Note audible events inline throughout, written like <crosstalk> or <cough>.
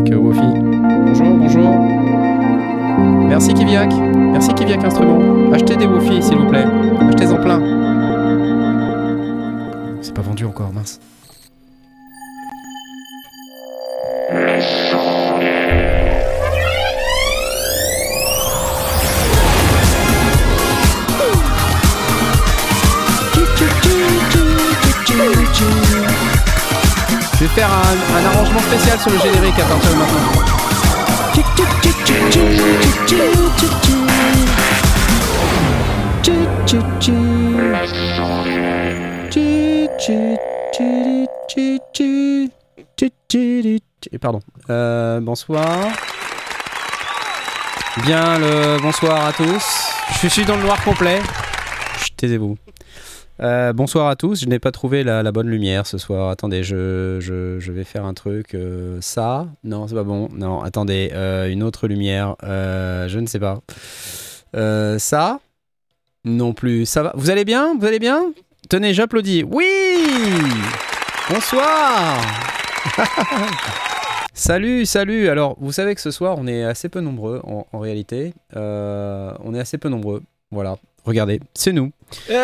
Kiviak, euh, Wofi. Bonjour, bonjour. Merci Kiviak. Merci Kiviak Instrument. Achetez des Wofi, s'il vous plaît. Achetez-en plein. C'est pas vendu encore, mince. Faire un, un arrangement spécial sur le générique à partir de maintenant. Et Pardon. Euh, bonsoir. Bien le bonsoir à tous. Je suis dans le noir complet. Taisez-vous. Euh, bonsoir à tous. Je n'ai pas trouvé la, bonne lumière ce soir. Attendez, je, vais faire un truc. euh, ça Non, c'est pas bon. Non, attendez. euh, une autre lumière. Je ne sais pas. Ça Non plus. Ça va Vous allez bien? Vous allez bien? Tenez, j'applaudis. Oui Bonsoir <laughs> Salut, salut. Alors, vous savez que ce soir, on est assez peu nombreux en, réalité. On est assez peu nombreux. Voilà. Regardez, c'est nous. Hey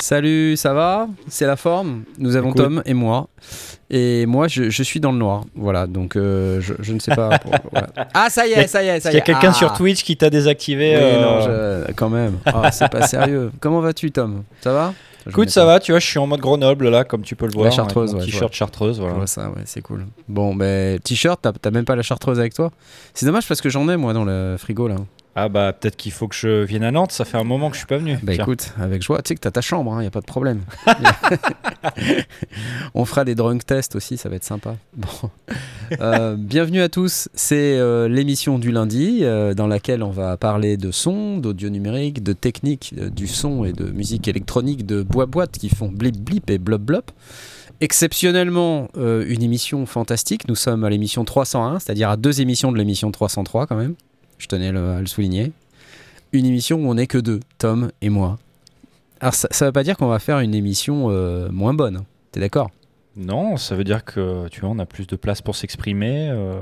Salut, ça va? C'est la forme? Nous avons Écoute. Tom et moi. Et moi, je, je suis dans le noir. Voilà, donc euh, je, je ne sais pas. pour- voilà. <laughs> Ah, ça y est, ça y est, ça y est. qu'il y a quelqu'un Ah. sur Twitch qui t'a désactivé Oui, euh, non, je- quand même. Ah, c'est pas sérieux. Comment vas-tu, Tom? Ça va? Écoute, ça va, tu vois, je suis en mode Grenoble là, comme tu peux le voir. Chartreuse, avec mon ouais, je T-shirt chartreuse, Je voilà. vois ça, ouais, c'est cool. Bon, ben, t-shirt, t'as même pas la chartreuse avec toi? C'est dommage parce que j'en ai, moi, dans le frigo, là. Ah bah peut-être qu'il faut que je vienne à Nantes, ça fait un moment que je suis pas venu. Bah Tiens. écoute, avec joie, tu sais que t'as ta chambre, il n'y a pas de problème. <laughs> <laughs> On fera des drunk tests aussi, ça va être sympa. Bon. Euh, bienvenue à tous, c'est euh, l'émission du lundi euh, dans laquelle on va parler de son, d'audio numérique, de technique du son et de musique électronique, de bois-boîte qui font blip blip et blop blop. Exceptionnellement, euh, une émission fantastique. Nous sommes à l'émission 301, c'est-à-dire à deux émissions de l'émission 303 quand même. Je tenais à le souligner. Une émission où on n'est que deux, Tom et moi. Alors ça, ça veut pas dire qu'on va faire une émission euh, moins bonne. T'es d'accord? Non, ça veut dire que tu vois, on a plus de place pour s'exprimer, euh,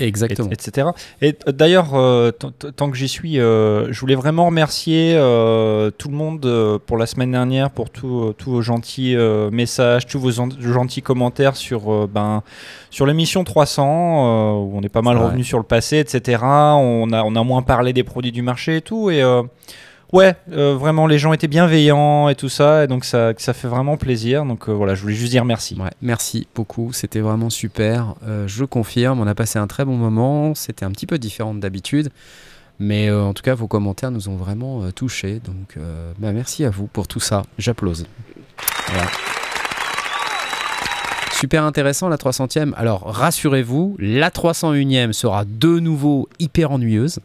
et- Exactement. etc. Et euh, d'ailleurs, euh, tant- que j'y suis, euh, je voulais vraiment remercier euh, tout le monde euh, pour la semaine dernière, pour tous vos gentils euh, messages, tous vos en- gentils commentaires sur, ben, sur l'émission 300, euh, où on est pas mal revenu sur le passé, etc. On a, on a moins parlé des produits du marché et tout. Et euh, ouais, euh, vraiment, les gens étaient bienveillants et tout ça, et donc ça, fait vraiment plaisir. Donc euh, voilà, je voulais juste dire merci. Merci beaucoup, c'était vraiment super. Euh, je confirme, on a passé un très bon moment. C'était un petit peu différent d'habitude. Mais en tout cas, vos commentaires nous ont vraiment touchés. Donc bah, merci à vous pour tout ça. J'applause. Super intéressant la 300e. Alors rassurez-vous, la 301e sera de nouveau hyper ennuyeuse.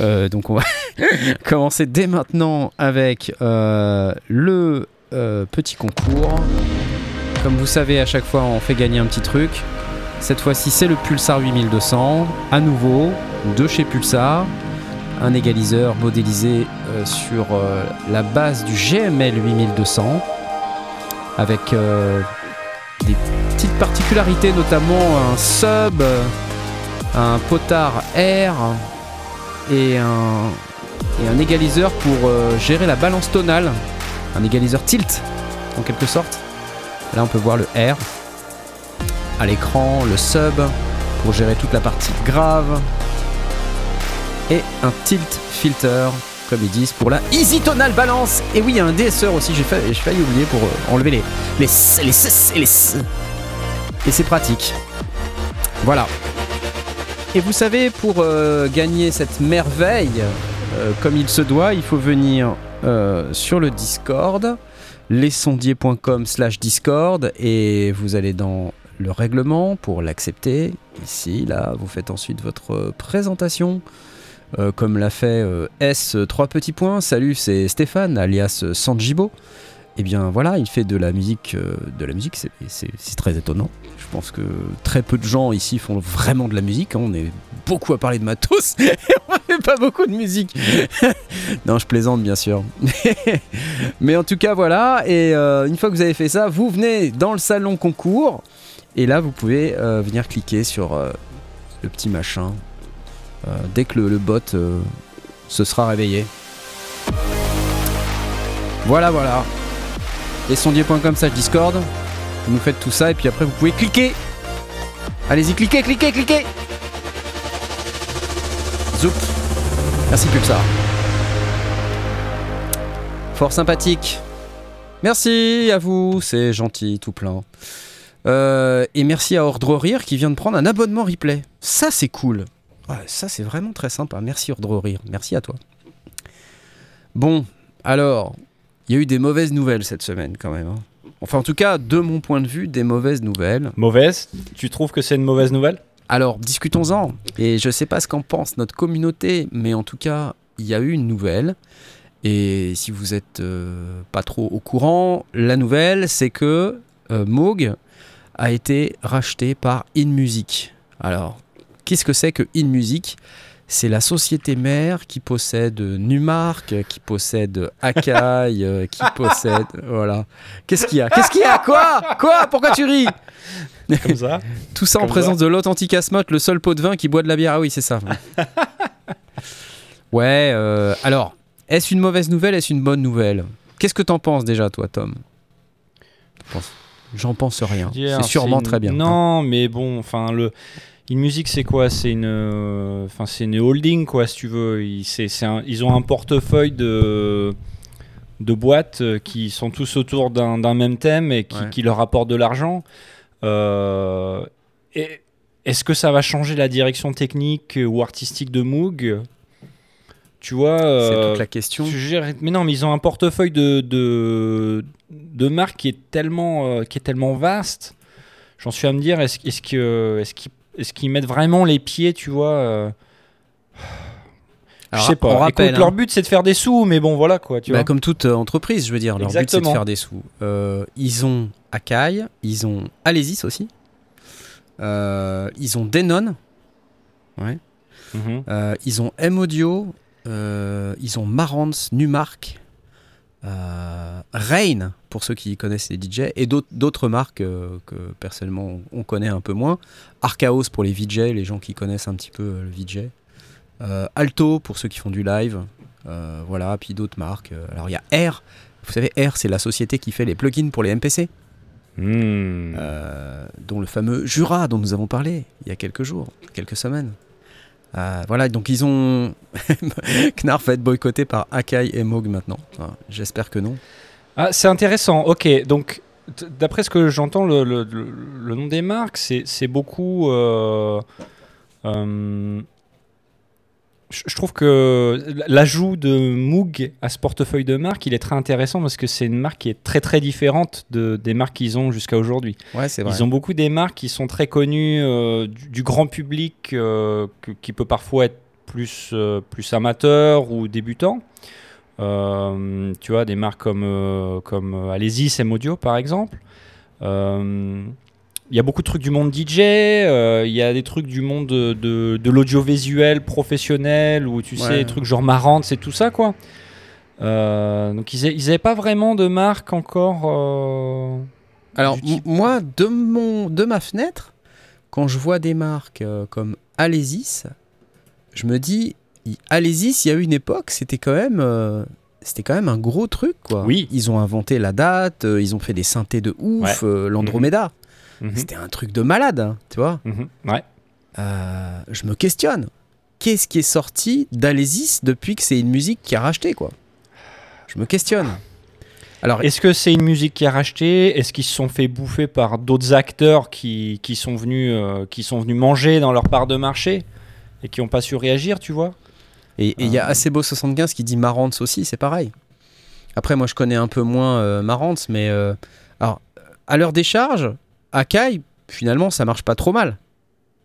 Euh, donc on va <laughs> commencer dès maintenant avec euh, le euh, petit concours. Comme vous savez, à chaque fois, on fait gagner un petit truc. Cette fois-ci, c'est le Pulsar 8200. À nouveau, de chez Pulsar. Un égaliseur modélisé sur la base du GML 8200. Avec des petites particularités, notamment un sub, un potard air et un, et un égaliseur pour euh, gérer la balance tonale. Un égaliseur tilt, en quelque sorte. Là, on peut voir le R à l'écran, le sub pour gérer toute la partie grave et un tilt filter, comme ils disent, pour la easy tonal balance. Et oui, il y a un DSR aussi, j'ai fa- j'ai failli oublier pour euh, enlever les les les s- les s. Et c'est pratique. Voilà. Et vous savez, pour euh, gagner cette merveille, euh, comme il se doit, il faut venir sur le Discord lesondiers.com slash discord et vous allez dans le règlement pour l'accepter. Ici, là, vous faites ensuite votre présentation. Euh, comme l'a fait euh, S, euh, trois petits points. Salut, c'est Stéphane, alias Sanjibo. eh bien voilà, il fait de la musique, euh, de la musique, c'est- très étonnant. Je pense que très peu de gens ici font vraiment de la musique. hein. On est beaucoup à parler de matos <laughs> et on fait pas beaucoup de musique. <laughs> non, je plaisante bien sûr. <laughs> Mais en tout cas voilà. Et une fois que vous avez fait ça, vous venez dans le salon concours et là vous pouvez venir cliquer sur le petit machin dès que le, bot euh, se sera réveillé. Voilà, voilà. Les sondiers.com slash Discord. Vous nous faites tout ça et puis après vous pouvez cliquer. Allez-y, cliquez, cliquez, cliquez. Zoup. Merci Pulsar. Fort sympathique. Merci à vous, c'est gentil, tout plein. Euh, et merci à Ordre Rire qui vient de prendre un abonnement replay. Ça, c'est cool. Ouais, ça, c'est vraiment très sympa. Merci Ordre Rire. Merci à toi. Bon, alors, il y a eu des mauvaises nouvelles cette semaine quand même. hein. Enfin, en tout cas, de mon point de vue, des mauvaises nouvelles. Mauvaise? Tu trouves que c'est une mauvaise nouvelle? Alors, discutons-en. Et je sais pas ce qu'en pense notre communauté, mais en tout cas, il y a eu une nouvelle. Et si vous êtes euh, pas trop au courant, la nouvelle, c'est que euh, Moog a été racheté par InMusic. Alors, qu'est-ce que c'est que InMusic C'est la société mère qui possède Numark, qui possède Akai, euh, qui <laughs> possède... Voilà. Qu'est-ce qu'il y a? Qu'est-ce qu'il y a? Quoi? Quoi? Pourquoi tu ris? Comme ça <laughs> tout ça en Comme présence de l'authentique Asmoth, le seul pot de vin qui boit de la bière. Ah oui, c'est ça. <laughs> ouais, euh, alors, est-ce une mauvaise nouvelle? Est-ce une bonne nouvelle? Qu'est-ce que t'en penses déjà, toi, Tom? J'en pense rien. C'est sûrement une- très bien. Non, mais bon, enfin le. Une musique, c'est quoi? C'est une, euh, enfin c'est une holding, quoi, si tu veux. Ils, un- ont un portefeuille de de boîtes euh, qui sont tous autour d'un même thème et qui, Ouais. qui leur apportent de l'argent. Euh, est-ce que ça va changer la direction technique ou artistique de Moog? Tu vois C'est toute la question. mais non, mais ils ont un portefeuille de, de, de marques qui est tellement, euh, qui est tellement vaste. J'en suis à me dire, est-ce est qu'ils est qu'ils mettent vraiment les pieds, tu vois euh, Alors, Je sais pas. On rappelle, Écoute, leur hein, but c'est de faire des sous, mais bon, voilà quoi, tu bah, vois. comme toute euh, entreprise, je veux dire, leur but c'est de faire des sous. Euh, ils ont Akai, ils ont Alesis aussi. Euh, ils ont Denon. Ouais. Mhm. Euh, ils ont M-Audio, ils ont Marantz, Numark, euh, Rain, pour ceux qui connaissent les DJ, et d'autres- marques euh, que personnellement on connaît un peu moins. Archaos pour les VJ, les gens qui connaissent un petit peu euh, le VJ. Alto pour ceux qui font du live. Voilà, puis d'autres marques. Alors il y a R. Vous savez, R, c'est la société qui fait les plugins pour les MPC, Hmm. dont le fameux Jura dont nous avons parlé il y a quelques jours, quelques semaines. Euh, voilà, donc ils ont. <laughs> Knarf va être boycotté par Akai et Moog maintenant. J'espère que non. Ah, c'est intéressant. Ok, donc d'après ce que j'entends, le, nom des marques, c'est c'est beaucoup. euh, euh, je trouve que l'ajout de Moog à ce portefeuille de marques, il est très intéressant parce que c'est une marque qui est très très différente de, des marques qu'ils ont jusqu'à aujourd'hui. Ouais, c'est Ils ont beaucoup des marques qui sont très connues euh, du, du grand public, euh, qui peut parfois être plus, euh, plus amateur ou débutant. Tu vois, des marques comme, comme Alesis, M-Audio par exemple. Euh, Il y a beaucoup de trucs du monde DJ, euh, il y a des trucs du monde de, de, de l'audiovisuel professionnel, ou tu sais, des trucs genre Marantz c'est tout ça quoi. Euh, donc ils n'avaient pas vraiment de marque encore. euh, Alors, moi, de, mon, de ma fenêtre, quand je vois des marques comme Alesis, je me dis, Alesis, il y a eu une époque, c'était quand même. c'était quand même un gros truc, quoi. Oui. Ils ont inventé la date, euh, ils ont fait des synthés de ouf, Ouais. euh, l'Andromeda. Mhm, C'était un truc de malade, hein, tu vois. mhm, ouais. Euh, je me questionne. Qu'est-ce qui est sorti d'Alesis depuis que c'est une musique qui a racheté, quoi? Je me questionne. Alors, Est-ce que c'est une musique qui a racheté? Est-ce qu'ils se sont fait bouffer par d'autres acteurs qui, qui sont venus, euh, qui sont venus manger dans leur part de marché et qui n'ont pas su réagir, tu vois? Et il y a Euh. Acebo75 qui dit Marantz aussi, c'est pareil. Après, moi, je connais un peu moins euh, Marantz, mais euh, alors, à leur décharge, Akai, finalement, ça marche pas trop mal.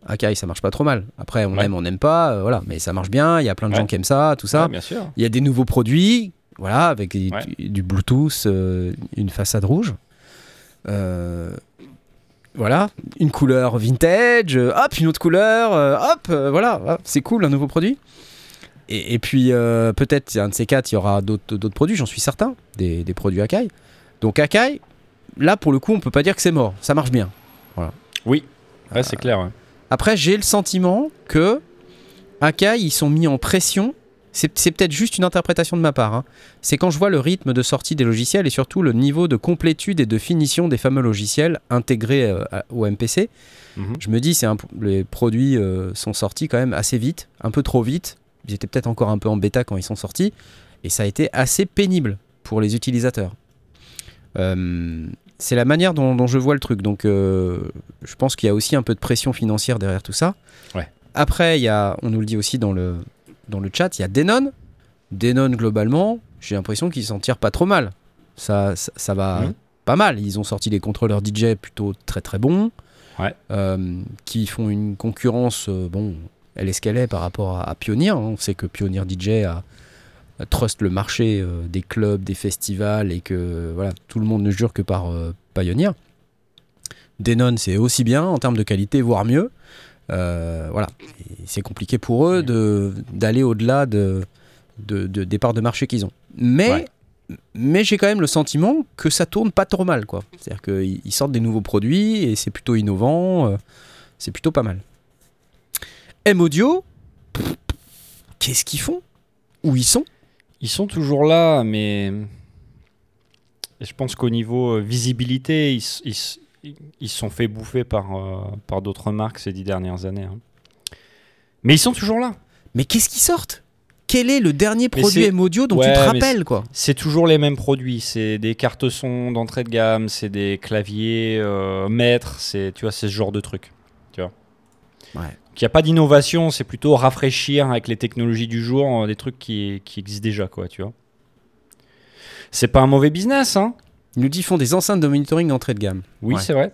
Akai, ça marche pas trop mal. Après, on Ouais. aime, on n'aime pas, euh, voilà, mais ça marche bien. Il y a plein de gens qui aiment ça, tout ça. Ouais, bien sûr. Il y a des nouveaux produits. Voilà, avec du, Bluetooth, euh, une façade rouge. Euh, voilà, une couleur vintage, hop, une autre couleur, hop, voilà, c'est cool, un nouveau produit. Et, et puis peut-être, un de ces quatre, il y aura d'autres d'autres produits, j'en suis certain, des, des produits Akai. Donc Akai, là pour le coup, on peut pas dire que c'est mort, ça marche bien. Oui, ouais, c'est clair. ouais. Après, j'ai le sentiment que Akai, ils sont mis en pression. C'est peut-être juste une interprétation de ma part. hein. C'est quand je vois le rythme de sortie des logiciels et surtout le niveau de complétude et de finition des fameux logiciels intégrés euh, au MPC. Mhm. Je me dis, un- les produits euh, sont sortis quand même assez vite, un peu trop vite. Ils étaient peut-être encore un peu en bêta quand ils sont sortis. Et ça a été assez pénible pour les utilisateurs. Euh, c'est la manière dont, dont je vois le truc. Donc, euh, je pense qu'il y a aussi un peu de pression financière derrière tout ça. Ouais. Après, il y a, on nous le dit aussi dans le, dans le chat, il y a Denon. Denon, globalement, j'ai l'impression qu'ils s'en tirent pas trop mal. Ça, ça, ça va Mhm. pas mal. Ils ont sorti des contrôleurs DJ plutôt très très bons. Ouais. Euh, qui font une concurrence, euh, bon, elle est ce qu'elle est par rapport à, à Pioneer. hein. On sait que Pioneer DJ a trust le marché euh, des clubs, des festivals et que voilà, tout le monde ne jure que par euh, Pioneer. Denon, c'est aussi bien en termes de qualité, voire mieux. Euh, voilà, c'est compliqué pour eux de- d'aller au-delà de, de, de- des parts de marché qu'ils ont. Mais, Ouais. mais j'ai quand même le sentiment que ça tourne pas trop mal. quoi. C'est-à-dire qu'ils ils sortent des nouveaux produits et c'est plutôt innovant. euh, c'est plutôt pas mal. M-Audio, pff, qu'est-ce qu'ils font? Où ils sont? Ils sont toujours là, mais je pense qu'au niveau euh, visibilité, ils, se sont fait bouffer par, euh, par d'autres marques ces dix dernières années. hein. Mais ils sont toujours là. Mais qu'est-ce qu'ils sortent? Quel est le dernier produit c'est- M-Audio dont Ouais, tu te rappelles quoi? C'est toujours les mêmes produits. C'est des cartes son d'entrée de gamme, c'est des claviers euh, maîtres, c'est tu vois, c'est ce genre de truc. Tu vois. Ouais. Il n'y a pas d'innovation, c'est plutôt rafraîchir avec les technologies du jour euh, des trucs qui, qui existent déjà, quoi, tu vois. C'est pas un mauvais business, hein Ils nous disent qu'ils font des enceintes de monitoring d'entrée de gamme. Oui, Ouais. c'est vrai.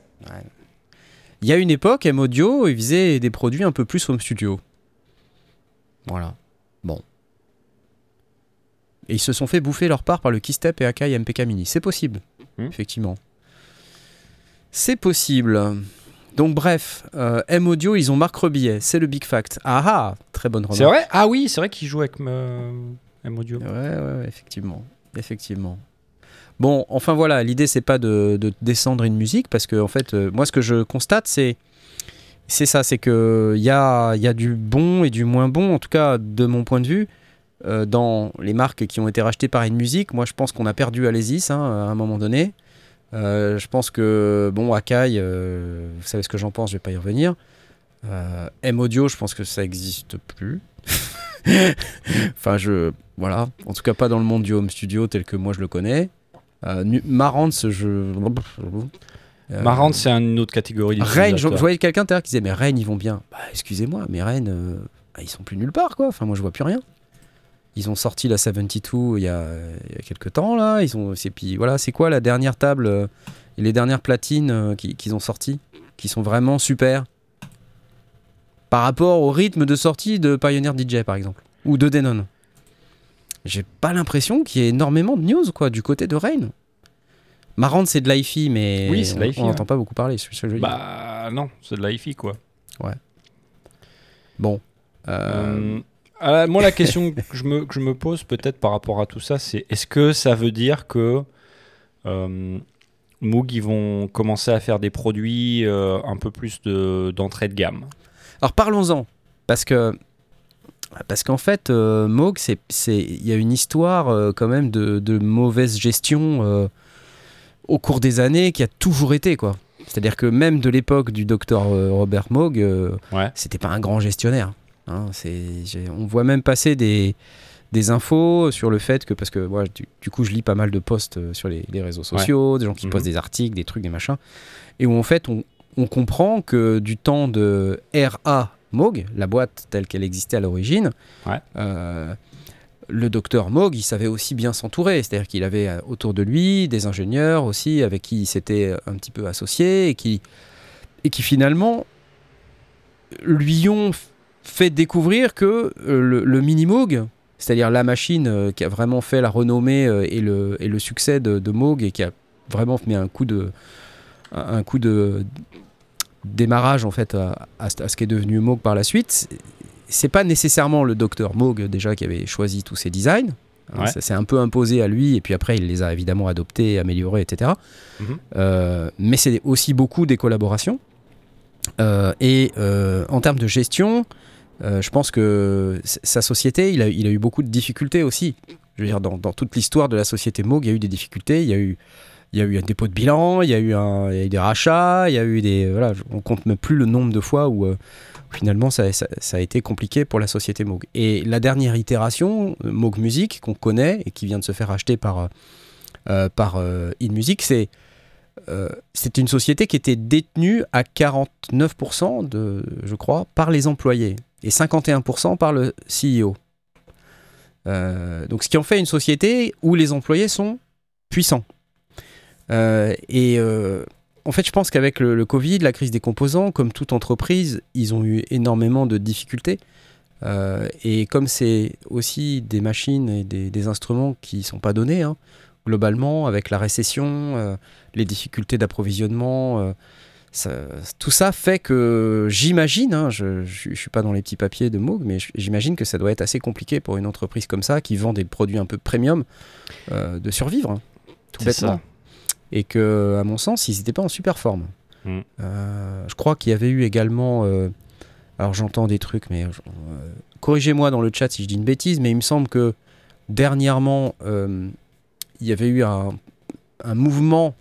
Il y a une époque, M-Audio, ils faisaient des produits un peu plus home studio. Voilà. Bon. Et ils se sont fait bouffer leur part par le Keystep et Akai MPK Mini. C'est possible, Hmm. effectivement. C'est possible. Donc bref, euh, M-Audio, ils ont Marc Rebillet, c'est le Big Fact. Ah ah, très bonne remarque. C'est vrai? Ah oui, c'est vrai qu'ils jouent avec euh, M-Audio. Ouais, ouais, ouais, effectivement. Effectivement. Bon, enfin voilà, l'idée c'est pas de, de descendre une musique parce que en fait, euh, moi ce que je constate c'est c'est ça, c'est que il y a, y a du bon et du moins bon, en tout cas de mon point de vue, euh, dans les marques qui ont été rachetées par une musique. Moi je pense qu'on a perdu Alésis hein, à un moment donné. Euh, je pense que bon, Akai, euh, vous savez ce que j'en pense, je vais pas y revenir. Euh, M-Audio, je pense que ça existe plus. <laughs> enfin, je. Voilà. En tout cas, pas dans le monde du home studio tel que moi je le connais. Euh, Marantz, je. Marrant, c'est une autre catégorie Rennes, je, voyais quelqu'un l'heure qui disait Mais Rennes, ils vont bien. Bah, excusez-moi, mais Rennes, bah, ils sont plus nulle part, quoi. Enfin, moi, je vois plus rien. Ils ont sorti la 72 il y a, il y a quelques temps, là. Ils ont, c'est, puis voilà, c'est quoi la dernière table euh, et les dernières platines euh, qui- qu'ils ont sorties Qui sont vraiment super? Par rapport au rythme de sortie de Pioneer DJ, par exemple. Ou de Denon. J'ai pas l'impression qu'il y ait énormément de news, quoi, du côté de Rennes. Marrant, c'est de l'IFI, mais Oui, on- n'entend ouais. pas beaucoup parler. ce que je. Bah non, c'est de la hi-fi, quoi. Bon. Euh, Euh, ah, moi, la question <laughs> que je me, que je me pose peut-être par rapport à tout ça, c'est est-ce que ça veut dire que euh, Moog, ils vont commencer à faire des produits euh, un peu plus de- d'entrée de, gamme? Alors parlons-en, parce que parce qu'en fait, euh, Moog, il y a une histoire quand même de, de mauvaise gestion au cours des années qui a toujours été quoi. C'est-à-dire que même de l'époque du docteur Robert Moog, Ouais. c'était pas un grand gestionnaire. Hein. On voit même passer des, des infos sur le fait que, parce que moi, du, du coup, je lis pas mal de posts euh, sur les, les réseaux sociaux, des gens qui Mhm. postent des articles, des trucs, des machins, et où en fait, on, on comprend que du temps de RA Moog, la boîte telle qu'elle existait à l'origine, Ouais. euh, le docteur Moog, il savait aussi bien s'entourer. C'est-à-dire qu'il avait euh, autour de lui des ingénieurs aussi avec qui il s'était un petit peu associé et qui, et qui finalement lui ont fait découvrir que euh, le, le mini Moog, c'est-à-dire la machine qui a vraiment fait la renommée et, le, et le succès de, de Moog et qui a vraiment mis un coup de, un coup de démarrage en fait à, à ce qui est devenu Moog par la suite. C'est pas nécessairement le docteur Moog déjà qui avait choisi tous ces designs. Hein, ça s'est un peu imposé à lui et puis après il les a évidemment adoptés, améliorés, etc. Mhm. Euh, mais c'est aussi beaucoup des collaborations. Euh, et euh, en termes de gestion, je pense que sa société, il a, eu beaucoup de difficultés aussi. Je veux dire, dans, toute l'histoire de la société Moog, il y a eu des difficultés. Il y a eu un dépôt de bilan, il y a eu, des rachats, il y a eu des. Voilà, on compte même plus le nombre de fois où, euh, finalement ça, a été compliqué pour la société Moog. Et la dernière itération, Moog Music, qu'on connaît et qui vient de se faire acheter par, euh, par euh, InMusic, c'est. une société qui était détenue à 49%, de, je crois, par les employés et 51% par le CEO. donc ce qui en fait une société où les employés sont puissants. Euh, et euh, en fait, je pense qu'avec le, Covid, la crise des composants, comme toute entreprise, ils ont eu énormément de difficultés. Euh, et comme c'est aussi des machines et des, instruments qui ne sont pas donnés, hein, globalement, avec la récession, les difficultés d'approvisionnement, tout ça fait que j'imagine, hein, je ne suis pas dans les petits papiers de Moog, mais j'imagine que ça doit être assez compliqué pour une entreprise comme ça qui vend des produits un peu premium de survivre. Hein, tout bêtement et que, à mon sens, ils n'étaient pas en super forme. Mm. Euh, je crois qu'il y avait eu également. Euh, alors j'entends des trucs, mais euh, corrigez-moi dans le chat si je dis une bêtise, mais il me semble que dernièrement, il y avait eu un, mouvement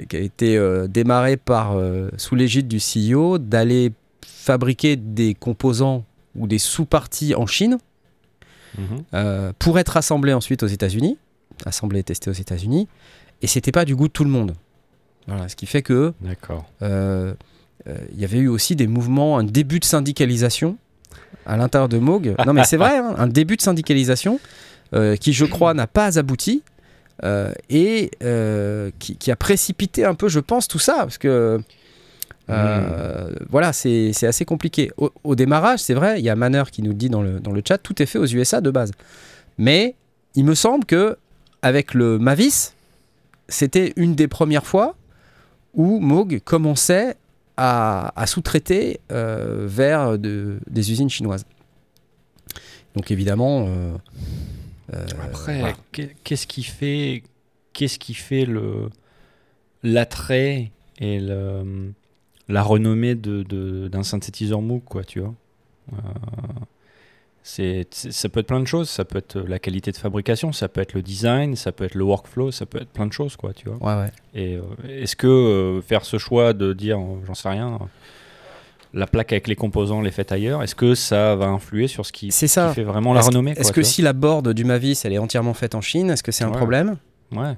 qui, a été démarré par, sous l'égide du CEO d'aller fabriquer des composants ou des sous-parties en Chine mm-hmm. pour être assemblés ensuite aux États-Unis, assemblés et testés aux États-Unis et c'était pas du goût de tout le monde. Voilà, ce qui fait que euh, euh, il y avait eu aussi des mouvements, un début de syndicalisation à l'intérieur de Moog. non mais c'est vrai, hein, un début de syndicalisation euh, qui je crois n'a pas abouti et qui, a précipité un peu, je pense, tout ça parce que hmm. voilà, c'est assez compliqué. Au, démarrage, c'est vrai, il y a Manner qui nous dit dans le, dans le chat, tout est fait aux USA de base. Mais il me semble que avec le Mavis, c'était une des premières fois où Moog commençait à, sous-traiter euh, vers des usines chinoises. Donc évidemment. Euh, euh, Après, qu'est-ce qui fait, qu'est-ce qui fait le l'attrait et le, la renommée de, d'un synthétiseur Moog, quoi, tu vois? C'est, ça peut être plein de choses. Ça peut être la qualité de fabrication, ça peut être le design, ça peut être le workflow, ça peut être plein de choses, quoi, tu vois? Ouais, ouais. Et euh, est-ce que euh, faire ce choix de dire, euh, j'en sais rien, la plaque avec les composants les fait ailleurs, est-ce que ça va influer sur ce qui, ça. fait vraiment la renommée Est-ce que si la board du Mavis elle est entièrement faite en Chine, est-ce que c'est un problème Ouais.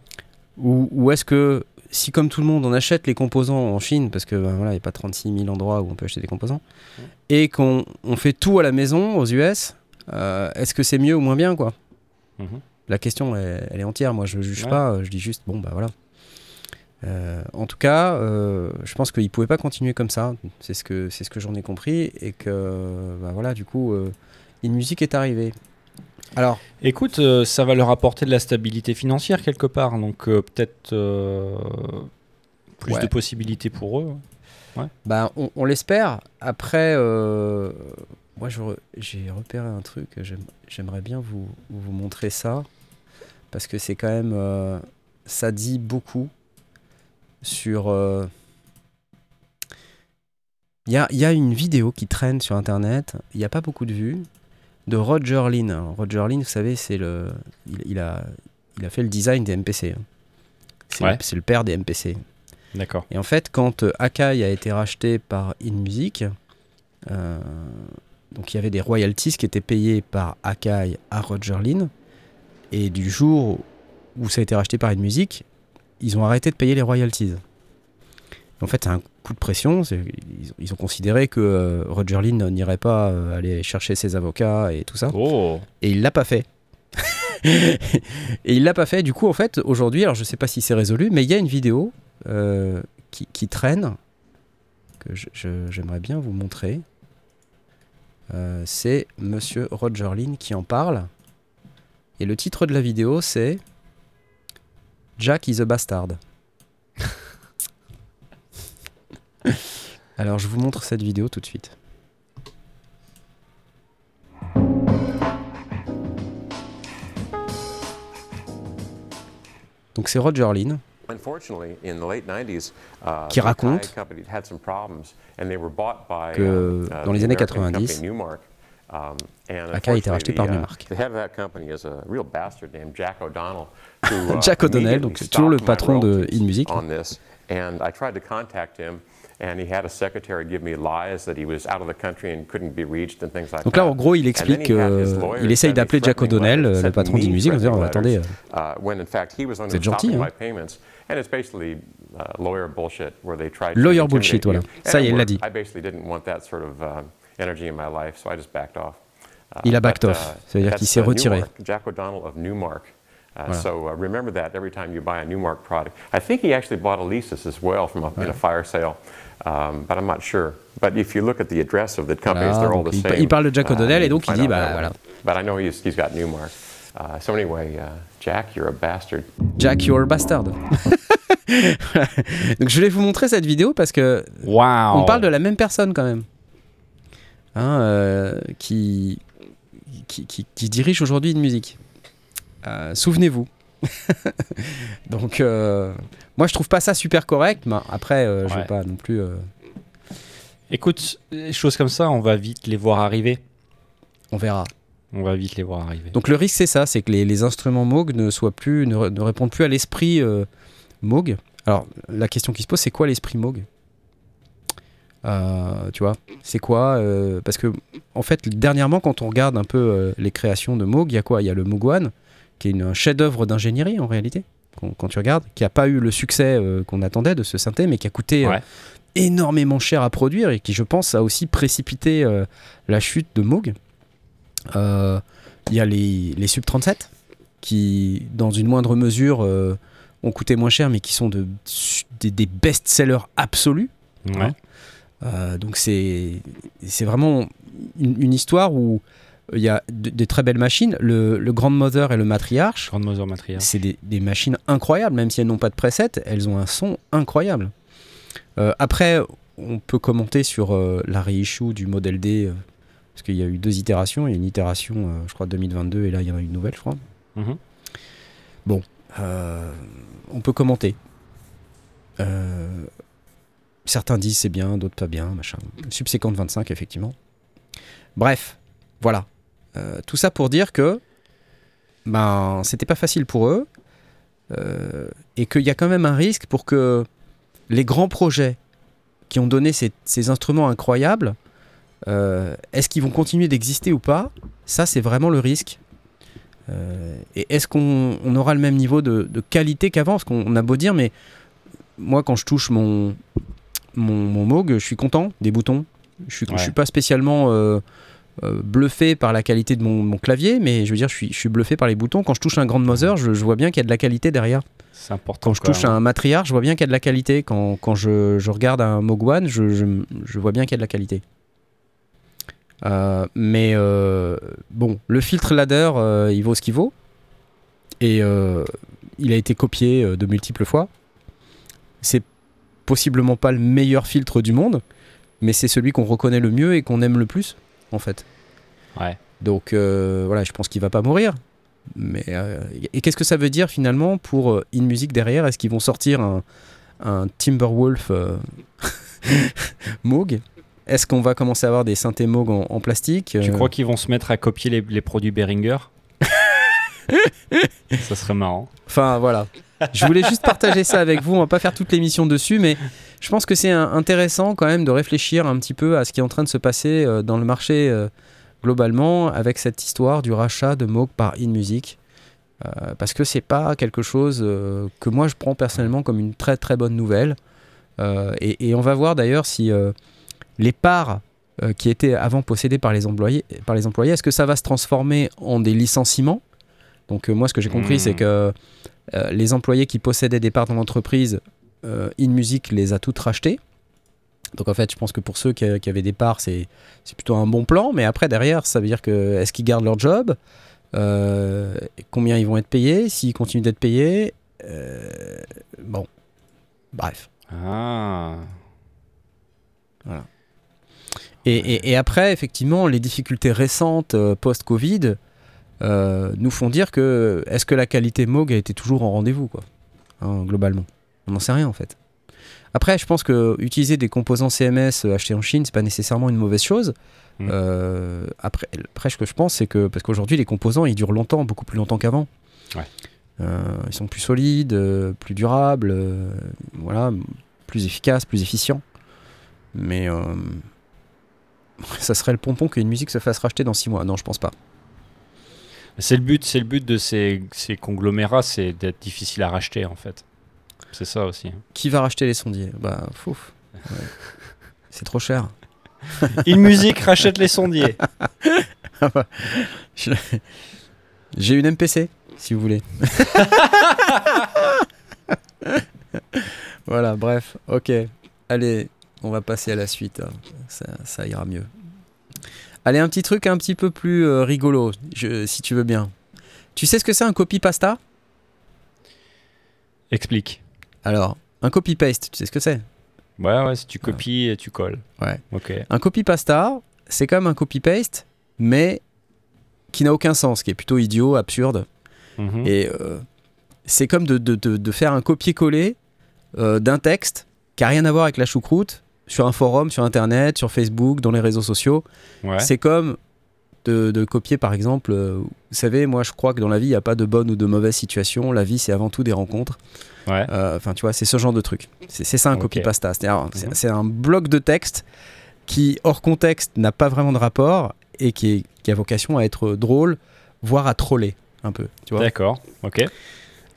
Ou, ou est-ce que si comme tout le monde on achète les composants en Chine, parce que ben, voilà, il n'y a pas 36 000 endroits où on peut acheter des composants, et qu'on fait tout à la maison aux US, euh, est-ce que c'est mieux ou moins bien quoi mhm. La question elle, est entière, moi je ne juge pas, je dis juste bon bah voilà. Euh, en tout cas, euh, je pense qu'il ne pouvait pas continuer comme ça, c'est ce que, c'est ce que j'en ai compris, et que bah, voilà, du coup, une musique est arrivée. Alors, écoute, euh, ça va leur apporter de la stabilité financière quelque part, donc euh, peut-être euh, plus de possibilités pour eux. Ouais. Ben, on, l'espère. Après, moi, j'ai repéré un truc. J'aimerais bien vous, vous, montrer ça parce que c'est quand même, ça dit beaucoup sur. Il y a, y a, une vidéo qui traîne sur Internet. Il n'y a pas beaucoup de vues de Roger Lin. Roger Lin, vous savez, c'est le, il, a, il a fait le design des MPC. Hein. C'est le, père des MPC. D'accord. Et en fait, quand euh, Akai a été racheté par InMusic, euh, donc il y avait des royalties qui étaient payées par Akai à Roger Lin. Et du jour où ça a été racheté par InMusic, ils ont arrêté de payer les royalties. En fait, c'est un coup de pression. Ils, ont considéré que euh, Roger Lynn n'irait pas euh, aller chercher ses avocats et tout ça. Oh. Et il l'a pas fait. <laughs> et il l'a pas fait. Du coup, en fait, aujourd'hui, alors je sais pas si c'est résolu, mais il y a une vidéo euh, qui, traîne que j'aimerais bien vous montrer. Euh, c'est Monsieur Roger Lynn qui en parle. Et le titre de la vidéo, c'est Jack is a bastard. <laughs> Alors, je vous montre cette vidéo tout de suite. Donc c'est Roger Lynn qui raconte que dans les années 90, Aka a été racheté par Newmark. Jack O'Donnell, donc c'est toujours le patron de InMusic. Donc là, en gros, il explique qu'il essaye d'appeler Jack O'Donnell, le patron d'InMusic, en disant attendez, vous êtes gentil. Hein. Lawyer bullshit, voilà. Ça y est, il l'a dit. Il a backed off, ça veut dire qu'il s'est retiré. Jack O'Donnell of Newmark. Uh, So uh, remember that every time you buy a Newmark product. I think he actually bought a Leasis as well from a, in a fire sale, um, but I'm not sure. But if you look at the address of the companies, they're all the il, same. il parle de Jack O'Donnell Uh, et donc il dit bah voilà. But I know he's, he's got Newmark. Uh, so anyway, uh, Jack, you're a bastard. Jack, you're a bastard. <laughs> donc je vais vous montrer cette vidéo parce que Waouh on parle de la même personne quand même, hein, euh, qui, qui, qui, qui dirige aujourd'hui une musique. Euh, Souvenez-vous. <laughs> Donc, euh, moi je trouve pas ça super correct, mais après, je vais Ouais. pas non plus. Écoute, les choses comme ça, on va vite les voir arriver. on verra. On va vite les voir arriver. Donc le risque c'est ça, c'est que les, les instruments Moog ne soient plus, ne répondent plus à l'esprit euh, Moog. Alors la question qui se pose, c'est quoi l'esprit Moog? Euh, Tu vois, c'est quoi euh, Parce que en fait, dernièrement, quand on regarde un peu euh, les créations de Moog, il y a quoi? Il y a le Moog One, qui est une- un chef-d'œuvre d'ingénierie en réalité. Quand, quand tu regardes, qui a pas eu le succès qu'on attendait de ce synthé, mais qui a coûté Ouais. énormément cher à produire et qui, je pense, a aussi précipité la chute de Moog. Il y a les, les Sub 37 qui, dans une moindre mesure, ont coûté moins cher, mais qui sont de, des, des best-sellers absolus. Ouais. Euh, donc c'est c'est vraiment une, une histoire où il y a de- des très belles machines. Le, le Grandmother et le Matriarche, Grande mesure matérielle. c'est des, des machines incroyables, même si elles n'ont pas de preset, elles ont un son incroyable. Euh, après, on peut commenter sur euh, la reissue du modèle D, euh, parce qu'il y a eu deux itérations. Il y a une itération, euh, je crois, 2022, et là, il y en a une nouvelle, je crois. Mhm. Euh, on peut commenter. Certains disent c'est bien, d'autres pas bien, machin. Subséquent 25, effectivement. Bref, voilà. Euh, tout ça pour dire que ben c'était pas facile pour eux euh, et qu'il y a quand même un risque pour que les grands projets qui ont donné ces, instruments incroyables, euh, est-ce qu'ils vont continuer d'exister ou pas? Ça, c'est vraiment le risque. Et est-ce qu'on on aura le même niveau de, de qualité qu'avant? Parce qu'on on a beau dire, mais moi, quand je touche mon, mon, mon Moog, je suis content des boutons. Je suis, je suis pas spécialement euh, euh, bluffé par la qualité de mon, mon clavier, mais je veux dire, je suis, je suis bluffé par les boutons. Quand je touche un Grand Mother, je, je vois bien qu'il y a de la qualité derrière. C'est important. Quand je touche même. un matriarche, je vois bien qu'il y a de la qualité. Quand, quand je, je regarde un One, je, je, vois bien qu'il y a de la qualité. Euh, mais euh, bon, le filtre ladder, euh, il vaut ce qu'il vaut. Et il a été copié de multiples fois. C'est possiblement pas le meilleur filtre du monde, mais c'est celui qu'on reconnaît le mieux et qu'on aime le plus, en fait. Ouais. Donc euh, voilà, je pense qu'il va pas mourir. Mais euh, et qu'est-ce que ça veut dire finalement pour euh, InMusic derrière? Est-ce qu'ils vont sortir un, un Timberwolf euh, <laughs> Moog? Est-ce qu'on va commencer à avoir des synthés Moog en, en plastique Tu crois qu'ils vont se mettre à copier les, les produits Behringer? <laughs> Ça serait marrant. Enfin voilà. Je voulais juste partager ça avec vous. On va pas faire toute l'émission dessus, mais je pense que c'est intéressant quand même de réfléchir un petit peu à ce qui est en train de se passer euh, dans le marché euh, globalement avec cette histoire du rachat de Moog par InMusic. Euh, parce que c'est pas quelque chose euh, que moi je prends personnellement comme une très très bonne nouvelle. Euh, et, et on va voir d'ailleurs si les parts qui étaient avant possédées par les employés, par les employés, est-ce que ça va se transformer en des licenciements? Donc moi ce que j'ai compris Hmm. c'est que euh, les employés qui possédaient des parts dans l'entreprise, euh, InMusic les a toutes rachetées. Donc en fait, je pense que pour ceux qui, qui avaient des parts, c'est plutôt un bon plan. Mais après, derrière, ça veut dire que est-ce qu'ils gardent leur job? Euh, Combien ils vont être payés? S'ils continuent d'être payés? Bon, bref. Ah. Et, et- et après, effectivement, les difficultés récentes euh, post-Covid euh, nous font dire que est-ce que la qualité Moog a été toujours en rendez-vous, quoi, hein, globalement? On n'en sait rien en fait. Après, je pense que utiliser des composants CMS euh, achetés en Chine, c'est pas nécessairement une mauvaise chose. Mm. Euh, après, après, ce que je pense, c'est que parce qu'aujourd'hui, les composants, ils durent longtemps, beaucoup plus longtemps qu'avant. Ouais. Euh, ils sont plus solides, plus durables, voilà, plus efficaces, plus efficients. Mais <laughs> ça serait le pompon qu'une musique se fasse racheter dans 6 mois. Non, je pense pas. C'est le but, c'est le but de ces, ces conglomérats, c'est d'être difficile à racheter en fait. C'est ça aussi. hein. Qui va racheter les sondiers? Bah, fouf. Ouais. C'est trop cher. <laughs> In Music rachète les sondiers. Je- J'ai une MPC, si vous voulez. <laughs> voilà, bref, ok. Allez, on va passer à la suite. hein. Ça, ça ira mieux. Allez, un petit truc un petit peu plus euh, rigolo, je- si tu veux bien. Tu sais ce que c'est un copy-pasta? Explique. Alors, un copy-paste, tu sais ce que c'est? Ouais, ouais, si tu copies et tu colles. Ouais. Ok. Un copy-pasta, c'est comme un copy-paste, mais qui n'a aucun sens, qui est plutôt idiot, absurde. Mhm. Et euh, c'est comme de, de- de- de faire un copier-coller euh, d'un texte qui n'a rien à voir avec la choucroute sur un forum, sur Internet, sur Facebook, dans les réseaux sociaux. Ouais. C'est comme de, de copier, par exemple, euh, vous savez, moi je crois que dans la vie, il n'y a pas de bonne ou de mauvaise situation. La vie, c'est avant tout des rencontres. Ouais. Euh, Enfin, tu vois, c'est ce genre de truc. C'est ça un Ok. copy-pasta. C'est- Mhm. c'est un bloc de texte qui, hors contexte, n'a pas vraiment de rapport et qui, est- qui a vocation à être drôle, voire à troller un peu. D'accord. Ok.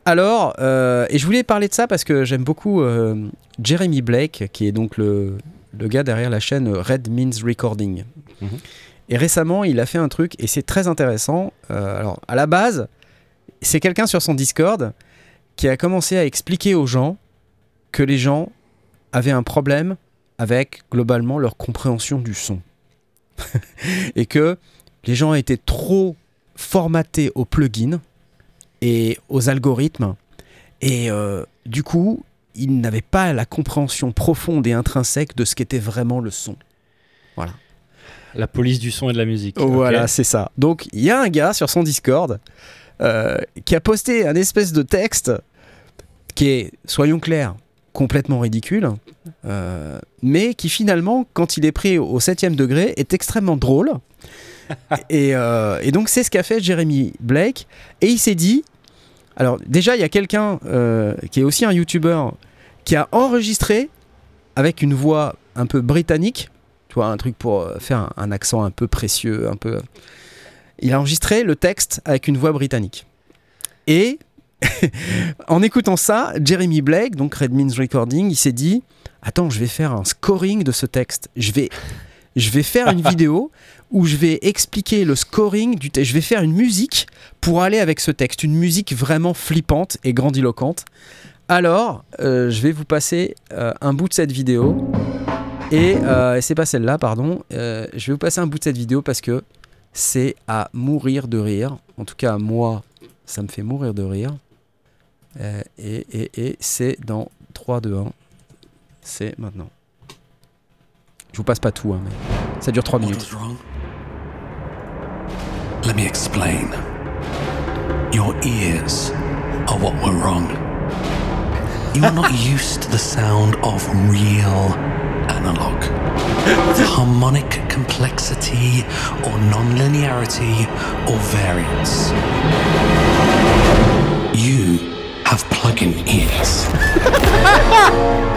Alors, euh, et je voulais parler de ça parce que j'aime beaucoup euh, Jeremy Blake, qui est donc le, le gars derrière la chaîne Red Means Recording. Mhm. Et récemment, il a fait un truc et c'est très intéressant. Euh, alors, à la base, c'est quelqu'un sur son Discord qui a commencé à expliquer aux gens que les gens avaient un problème avec globalement leur compréhension du son. <laughs> et que les gens étaient trop formatés aux plugins et aux algorithmes. Et euh, du coup, ils n'avaient pas la compréhension profonde et intrinsèque de ce qu'était vraiment le son. La police du son et de la musique. Voilà, c'est ça. Donc, il y a un gars sur son Discord euh, qui a posté un espèce de texte qui est, soyons clairs, complètement ridicule, euh, mais qui finalement, quand il est pris au septième degré, est extrêmement drôle. <laughs> et, euh, et donc, c'est ce qu'a fait Jeremy Blake. Et il s'est dit, alors déjà, il y a quelqu'un euh, qui est aussi un YouTuber qui a enregistré avec une voix un peu britannique, tu vois, un truc pour faire un, un accent un peu précieux, un peu. Il a enregistré le texte avec une voix britannique. Et <laughs> en écoutant ça, Jeremy Blake, donc Red Means Recording, il s'est dit Attends, je vais faire un scoring de ce texte. Je vais, je vais faire une <laughs> vidéo où je vais expliquer le scoring du texte. Je vais faire une musique pour aller avec ce texte. Une musique vraiment flippante et grandiloquente. Alors, euh, je vais vous passer euh, un bout de cette vidéo. Et euh, c'est pas celle-là, pardon. Je vais vous passer un bout de cette vidéo parce que c'est à mourir de rire. En tout cas, moi, ça me fait mourir de rire. Euh, et et, et c'est dans 3, 2, 1. C'est maintenant. Je vous passe pas tout, hein, mais ça dure 3 What minutes. Let me explain. Your ears are what were wrong. You are not <laughs> used to the sound of real analog. Harmonic complexity or nonlinearity or variance. You have plug-in ears. <laughs>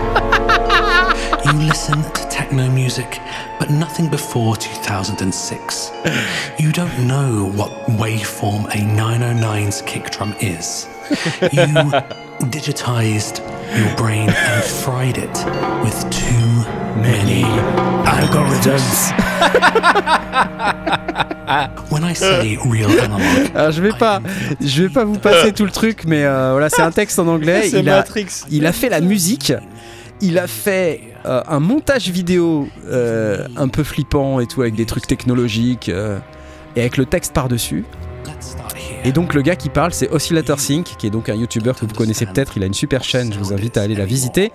You listen to techno music, but nothing before 2006. You don't know what waveform a 909's kick drum is. <laughs> You digitized your brain and fried it with too many algorithms. When I say real analog, Alors, je vais pas, je vais pas vous passer tout le truc, mais euh, voilà, c'est un texte en anglais. <laughs> C'est Il a, il a fait la musique il a fait euh, un montage vidéo euh, un peu flippant et tout, avec des trucs technologiques euh, et avec le texte par-dessus. Et donc le gars qui parle, c'est Oscillator Sync, qui est donc un YouTuber que vous connaissez peut-être. Il a une super chaîne, je vous invite à aller la visiter.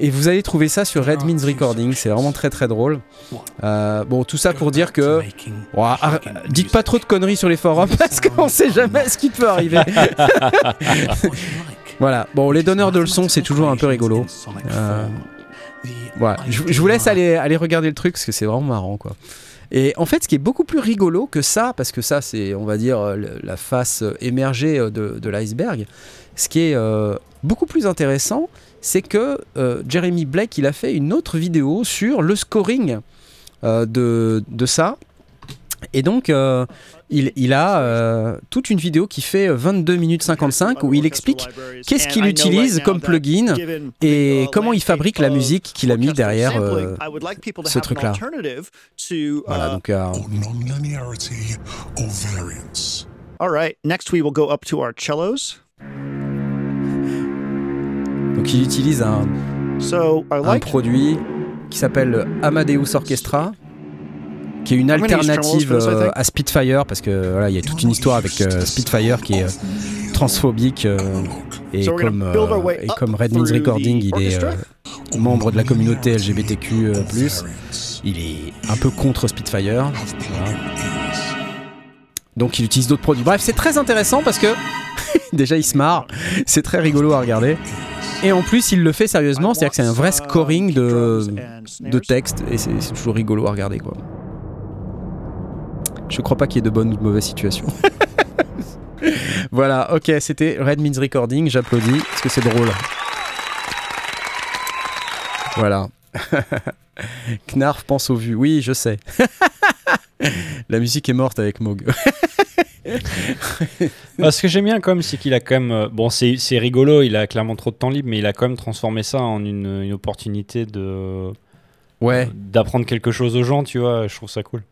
Et vous allez trouver ça sur Red Means Recording, c'est vraiment très très drôle. Euh, bon, tout ça pour dire que. Dites pas trop de conneries sur les forums <laughs> parce qu'on sait jamais ce qui peut arriver. <laughs> voilà, bon, les donneurs de leçons, c'est toujours un peu rigolo. Euh, voilà, je, je vous laisse aller, aller regarder le truc parce que c'est vraiment marrant quoi. Et en fait, ce qui est beaucoup plus rigolo que ça, parce que ça, c'est, on va dire, la face euh, émergée euh, de, l'iceberg, ce qui est euh, beaucoup plus intéressant, c'est que Jeremy Blake, il a fait une autre vidéo sur le scoring de ça. Et donc, euh, il, il a euh, toute une vidéo qui fait 22 minutes 55 où il explique qu'est-ce qu'il utilise comme plugin et comment il fabrique la musique qu'il a mis derrière euh, ce truc-là. Voilà, donc euh, or non-linearity or variance. All right. Next, we will go up to our cellos. donc il utilise un, produit qui s'appelle Amadeus Orchestra, qui est une use alternative euh, à Spitfire, parce que voilà, il y a toute une histoire avec euh, Spitfire qui est euh, transphobique et, So comme, et comme Red Means Recording, il est membre de la communauté LGBTQ+, il est un peu contre Spitfire. voilà. Donc il utilise d'autres produits. Bref, c'est très intéressant parce que <laughs> déjà il se marre, c'est très rigolo à regarder. Et en plus, il le fait sérieusement, c'est-à-dire que c'est un vrai scoring de, de texte et c'est toujours rigolo à regarder quoi. Je crois pas qu'il y ait de bonnes ou de mauvaises situations. <laughs> voilà, ok, c'était Red Means Recording, j'applaudis parce que c'est drôle. Voilà. <laughs> Knarf pense aux vues. Oui, je sais. <laughs> La musique est morte avec Moog. Ah, ce que j'aime bien quand même, c'est qu'il a quand même. euh, Bon, c'est c'est rigolo, il a clairement trop de temps libre, mais il a quand même transformé ça en une, une opportunité de Ouais. d'apprendre quelque chose aux gens, tu vois. Je trouve ça cool.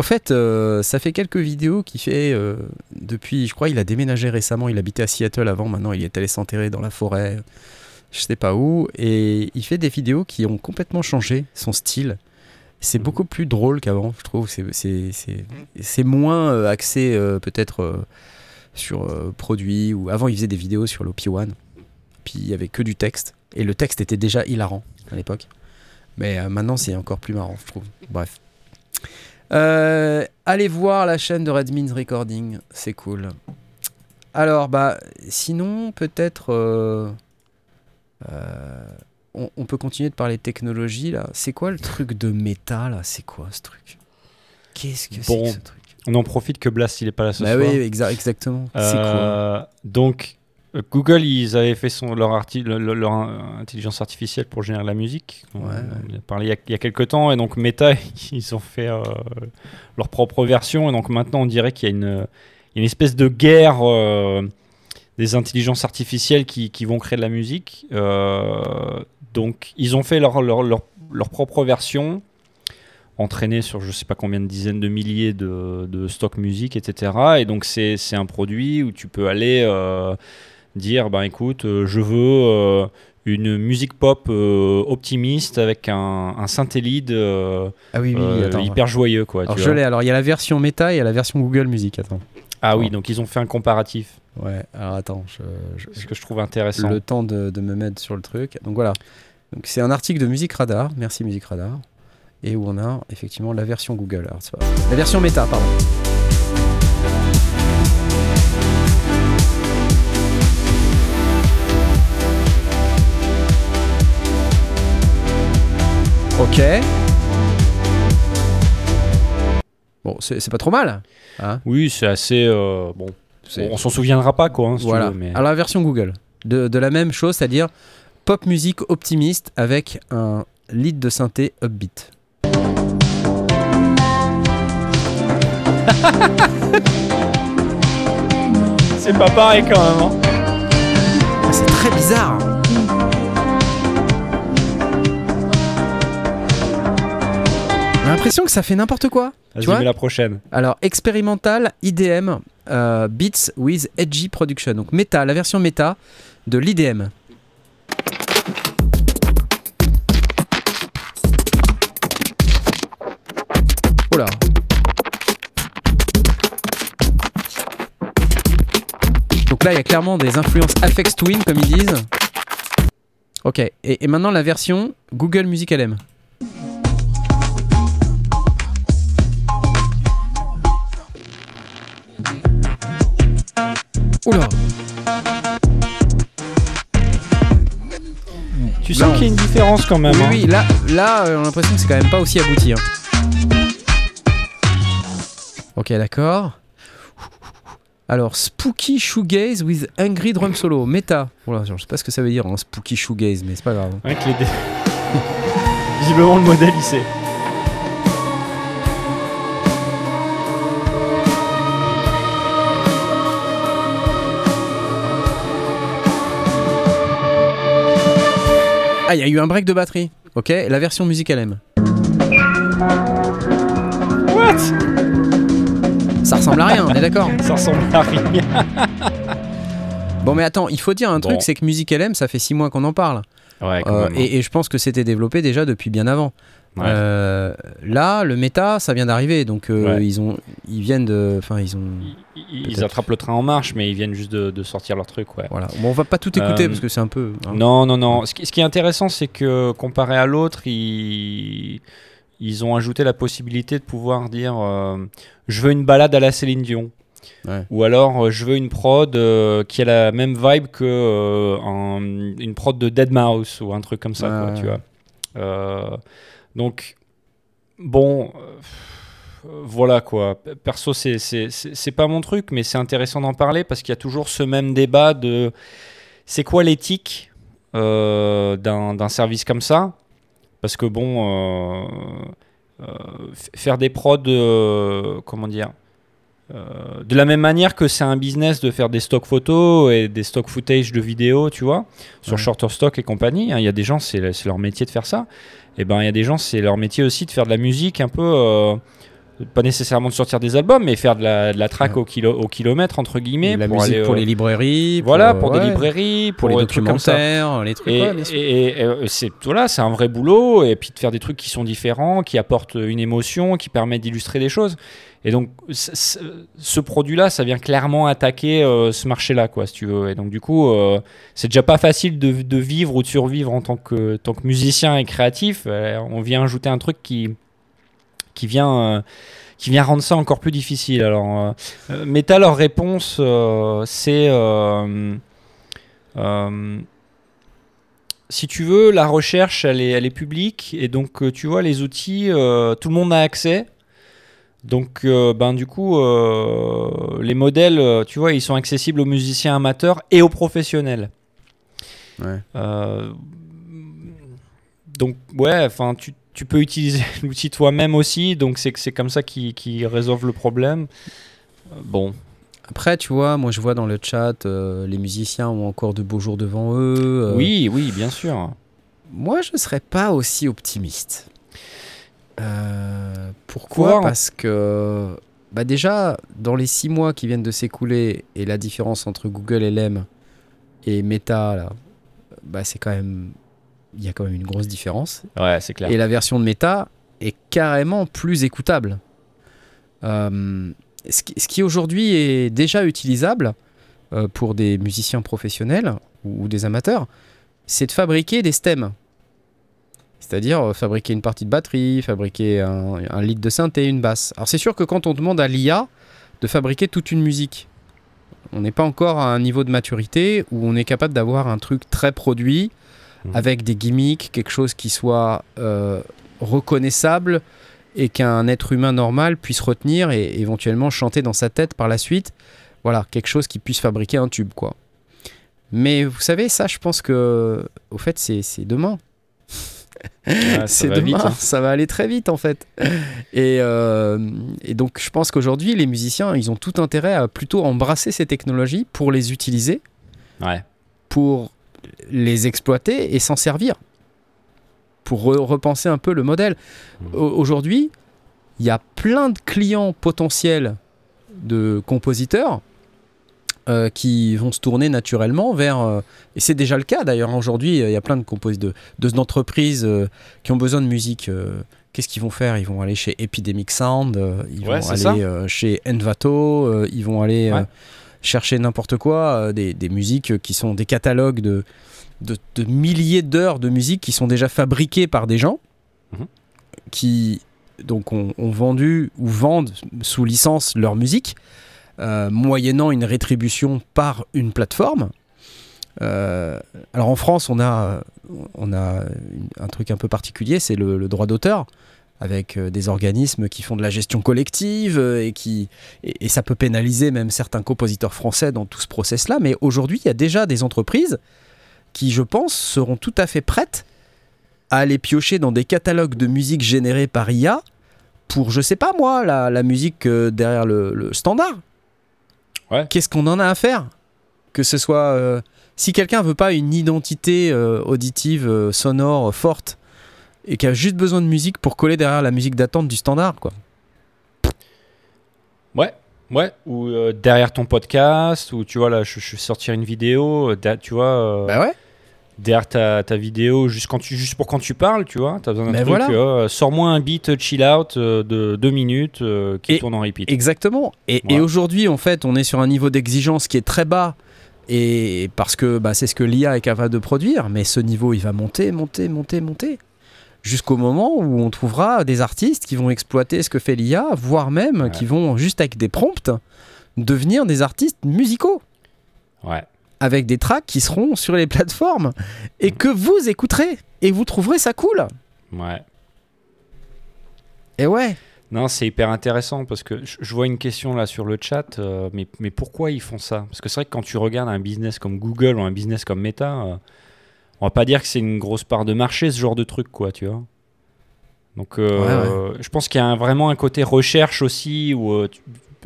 Au fait, euh, ça fait quelques vidéos qu'il fait euh, depuis. Je crois il a déménagé récemment. Il habitait à Seattle avant. Maintenant, il est allé s'enterrer dans la forêt. Je sais pas où. Et il fait des vidéos qui ont complètement changé son style. C'est beaucoup plus drôle qu'avant, je trouve. C'est- moins euh, axé peut-être sur produits. Ou avant, il faisait des vidéos sur l'OP1. Puis il y avait que du texte. Et le texte était déjà hilarant à l'époque. Mais maintenant, c'est encore plus marrant, je trouve. Bref. Euh, allez voir la chaîne de Red Means Recording, c'est cool. Alors, bah, sinon, peut-être. euh, euh, on, on peut continuer de parler technologie là. C'est quoi le truc de méta là? C'est quoi ce truc? Qu'est-ce que c'est Bon, que ce truc? On en profite que Blast il est pas là ce Bah soir. oui, exa- exactement. C'est quoi? Euh, Donc, Google, ils avaient fait son, leur, arti- le- le- leur euh, intelligence artificielle pour générer la musique. On, Ouais, on a parlé il y a, il y a quelques temps. Et donc, Meta, <laughs> ils ont fait euh, leur propre version. Et donc, maintenant, on dirait qu'il y a une, une espèce de guerre euh, des intelligences artificielles qui, qui vont créer de la musique. Euh, donc, ils ont fait leur, leur, propre version entraîné sur je sais pas combien de dizaines de milliers de, de stock musique, etc. Et donc c'est c'est un produit où tu peux aller euh, dire, ben écoute, euh, je veux euh, une musique pop euh, optimiste avec un, un synthé lead euh, Ah oui, oui, euh, attends. hyper joyeux. Quoi, Alors tu je l'ai. Alors il y a la version méta et il y a la version Google Music. Attends. Ah oui, donc ils ont fait un comparatif, Ouais. Alors attends. Je, je- ce que je trouve intéressant. le temps de, de me mettre sur le truc. Donc voilà. Donc c'est un article de Musique Radar. Merci Musique Radar. Et où on a effectivement la version Google. Alors, c'est pas- La version méta, pardon. Ok. Bon, c'est pas trop mal. Hein Oui, c'est assez euh, bon. On s'en souviendra pas quoi. hein, si voilà. veux, mais... Alors la version Google, de, de la même chose, c'est-à-dire pop musique optimiste avec un lead de synthé upbeat. <laughs> c'est pas pareil quand même. hein. Ah, c'est très bizarre. l'impression que ça fait n'importe quoi. Ah, tu vois la prochaine. Alors, expérimental IDM euh, Beats with Edgy Production. Donc, méta, la version méta de l'IDM. Oh. Donc là, il y a clairement des influences Affect Twin, comme ils disent. Ok, et, et maintenant la version Google Music LM. Oula Tu sens qu'il y a une différence quand même. Oui, hein. oui, là, là euh, on a l'impression que c'est quand même pas aussi abouti. hein. Ok, d'accord. Alors, Spooky Shoegaze with Angry Drum Solo. Méta. Voilà, je sais pas ce que ça veut dire, hein, Spooky Shoegaze, mais c'est pas grave. Ouais, que les dé- <laughs> Visiblement, le modèle, il sait. Ah, il y a eu un break de batterie. Ok, la version Music LM. What? Ça ressemble à rien, on est d'accord <laughs> Ça ressemble à rien. Bon, mais attends, il faut dire un truc, Bon. c'est que Music LM, ça fait 6 mois qu'on en parle. Ouais, Euh, et, et je pense que c'était développé déjà depuis bien avant. Ouais. Euh, là, le méta, ça vient d'arriver, donc euh, Ouais. ils ont, ils viennent de, enfin ils ont, Ils, attrapent le train en marche, mais ils viennent juste de, de sortir leur truc, ouais. voilà. Bon, on va pas tout écouter Euh, parce que c'est un peu. hein. Non, non, non. Ce qui, ce qui est intéressant, c'est que comparé à l'autre, ils, ils ont ajouté la possibilité de pouvoir dire euh, je veux une balade à la Céline Dion. Ouais. Ou alors euh, je veux une prod euh, qui a la même vibe que euh, un- une prod de Dead Mouse ou un truc comme ça, Ouais, quoi, ouais. tu vois. Donc, bon. euh, voilà quoi. Perso, c'est- c'est c'est- c'est pas mon truc, mais c'est intéressant d'en parler parce qu'il y a toujours ce même débat de c'est quoi l'éthique euh, d'un service comme ça? Parce que bon, euh, euh, faire des prods, comment dire euh, de la même manière que c'est un business de faire des stock photos et des stock footage de vidéos, tu vois, sur Ouais. Shutterstock et compagnie. hein, Il y a des gens, c'est c'est leur métier de faire ça. Et ben, il y a des gens, c'est leur métier aussi de faire de la musique un peu. Pas nécessairement de sortir des albums, mais faire de la, de la track Ouais. au, kilo, au kilomètre, entre guillemets. la pour musique aller, pour euh, les librairies. Voilà, pour des librairies, pour pour, les documentaires, les trucs. Et, ouais, sûr. et- et, euh, c'est voilà, c'est un vrai boulot et puis de faire des trucs qui sont différents, qui apportent une émotion, qui permettent d'illustrer des choses. Et donc ce produit-là, ça vient clairement attaquer euh, ce marché-là, quoi, si tu veux. Et donc du coup, euh, c'est déjà pas facile de, de vivre ou de survivre en tant que tant que musicien et créatif. Euh, on vient ajouter un truc qui qui vient euh, qui vient rendre ça encore plus difficile. Alors, euh, euh, Meta, leur réponse, euh, c'est euh, si tu veux, la recherche, elle est, elle est publique et donc tu vois, les outils, tout le monde a accès. Donc, ben du coup, les modèles, tu vois, ils sont accessibles aux musiciens amateurs et aux professionnels. Ouais. Donc, ouais, enfin, tu, tu peux utiliser <laughs> l'outil toi-même aussi. Donc, c'est c'est comme ça qu'ils qu'ils résolvent le problème. Euh, Bon, Après, tu vois, moi je vois dans le chat, euh, les musiciens ont encore de beaux jours devant eux. euh, oui, oui, bien sûr. Moi, je ne serais pas aussi optimiste. Euh, pourquoi Parce que, bah déjà, dans les six mois qui viennent de s'écouler, et la différence entre Google LM et Meta, là, bah c'est quand même, il y a quand même une grosse différence. Ouais, c'est clair. Et la version de Meta est carrément plus écoutable. Euh, ce qui, aujourd'hui est déjà utilisable euh, pour des musiciens professionnels ou, ou des amateurs, c'est de fabriquer des stems. C'est-à-dire euh, fabriquer une partie de batterie, fabriquer un, un lead de synthé, une basse. Alors c'est sûr que quand on demande à l'IA de fabriquer toute une musique, on n'est pas encore à un niveau de maturité où on est capable d'avoir un truc très produit, Mhm. avec des gimmicks, quelque chose qui soit euh, reconnaissable et qu'un être humain normal puisse retenir et éventuellement chanter dans sa tête par la suite. Voilà, quelque chose qui puisse fabriquer un tube, quoi. Mais vous savez, ça, je pense que, au fait, c'est demain. Ouais, c'est demain, <laughs> vite, hein. ça va aller très vite en fait. Et, euh, et donc je pense qu'aujourd'hui les musiciens, ils ont tout intérêt à plutôt embrasser ces technologies pour les utiliser, Ouais. pour les exploiter et s'en servir, pour re- repenser un peu le modèle. Mmh. Au- Aujourd'hui, il y a plein de clients potentiels de compositeurs euh, qui vont se tourner naturellement vers, euh, et c'est déjà le cas d'ailleurs aujourd'hui, il y a plein de compositeurs, de, d'entreprises euh, qui ont besoin de musique. Qu'est-ce qu'ils vont faire? Ils vont aller chez Epidemic Sound, euh, ils Ouais, vont c'est ça. aller euh, chez Envato, euh, ils vont aller. Chercher n'importe quoi, euh, des, des musiques qui sont des catalogues de, de, de milliers d'heures de musique qui sont déjà fabriquées par des gens Mhm. qui donc ont, ont vendu ou vendent sous licence leur musique, euh, moyennant une rétribution par une plateforme. Euh, alors en France, on a, on a un truc un peu particulier, c'est le, le droit d'auteur, avec euh, des organismes qui font de la gestion collective euh, et qui et, et ça peut pénaliser même certains compositeurs français dans tout ce process-là. Mais aujourd'hui, il y a déjà des entreprises qui, je pense, seront tout à fait prêtes à aller piocher dans des catalogues de musique générés par IA pour, je sais pas moi, la, la musique euh, derrière le, le standard. Ouais. Qu'est-ce qu'on en a à faire? Que ce soit. euh, si quelqu'un veut pas une identité euh, auditive, euh, sonore, forte, et qui a juste besoin de musique pour coller derrière la musique d'attente du standard, quoi. Ouais, ouais. Ou euh, derrière ton podcast, ou tu vois, là, je, je vais sortir une vidéo, euh, tu vois, euh, Bah ouais. derrière ta, ta vidéo, juste, quand tu, juste pour quand tu parles, tu vois, t'as besoin d'un Mais truc, voilà. sors-moi un beat chill out de deux minutes qui Et- tourne en repeat. Exactement. Et, aujourd'hui, en fait, on est sur un niveau d'exigence qui est très bas. Et parce que bah, c'est ce que l'IA est capable de produire, mais ce niveau, il va monter, monter, monter, monter. Jusqu'au moment où on trouvera des artistes qui vont exploiter ce que fait l'IA, voire même Ouais. qui vont, juste avec des prompts, devenir des artistes musicaux. Ouais. Avec des tracks qui seront sur les plateformes et que vous écouterez. Et vous trouverez ça cool. Ouais. Et ouais. Non, c'est hyper intéressant parce que je je vois une question là sur le chat, euh, mais, mais pourquoi ils font ça? Parce que c'est vrai que quand tu regardes un business comme Google ou un business comme Meta, euh, on va pas dire que c'est une grosse part de marché ce genre de truc, quoi, tu vois. Donc, euh, je pense qu'il y a un- vraiment un côté recherche aussi où euh, tu-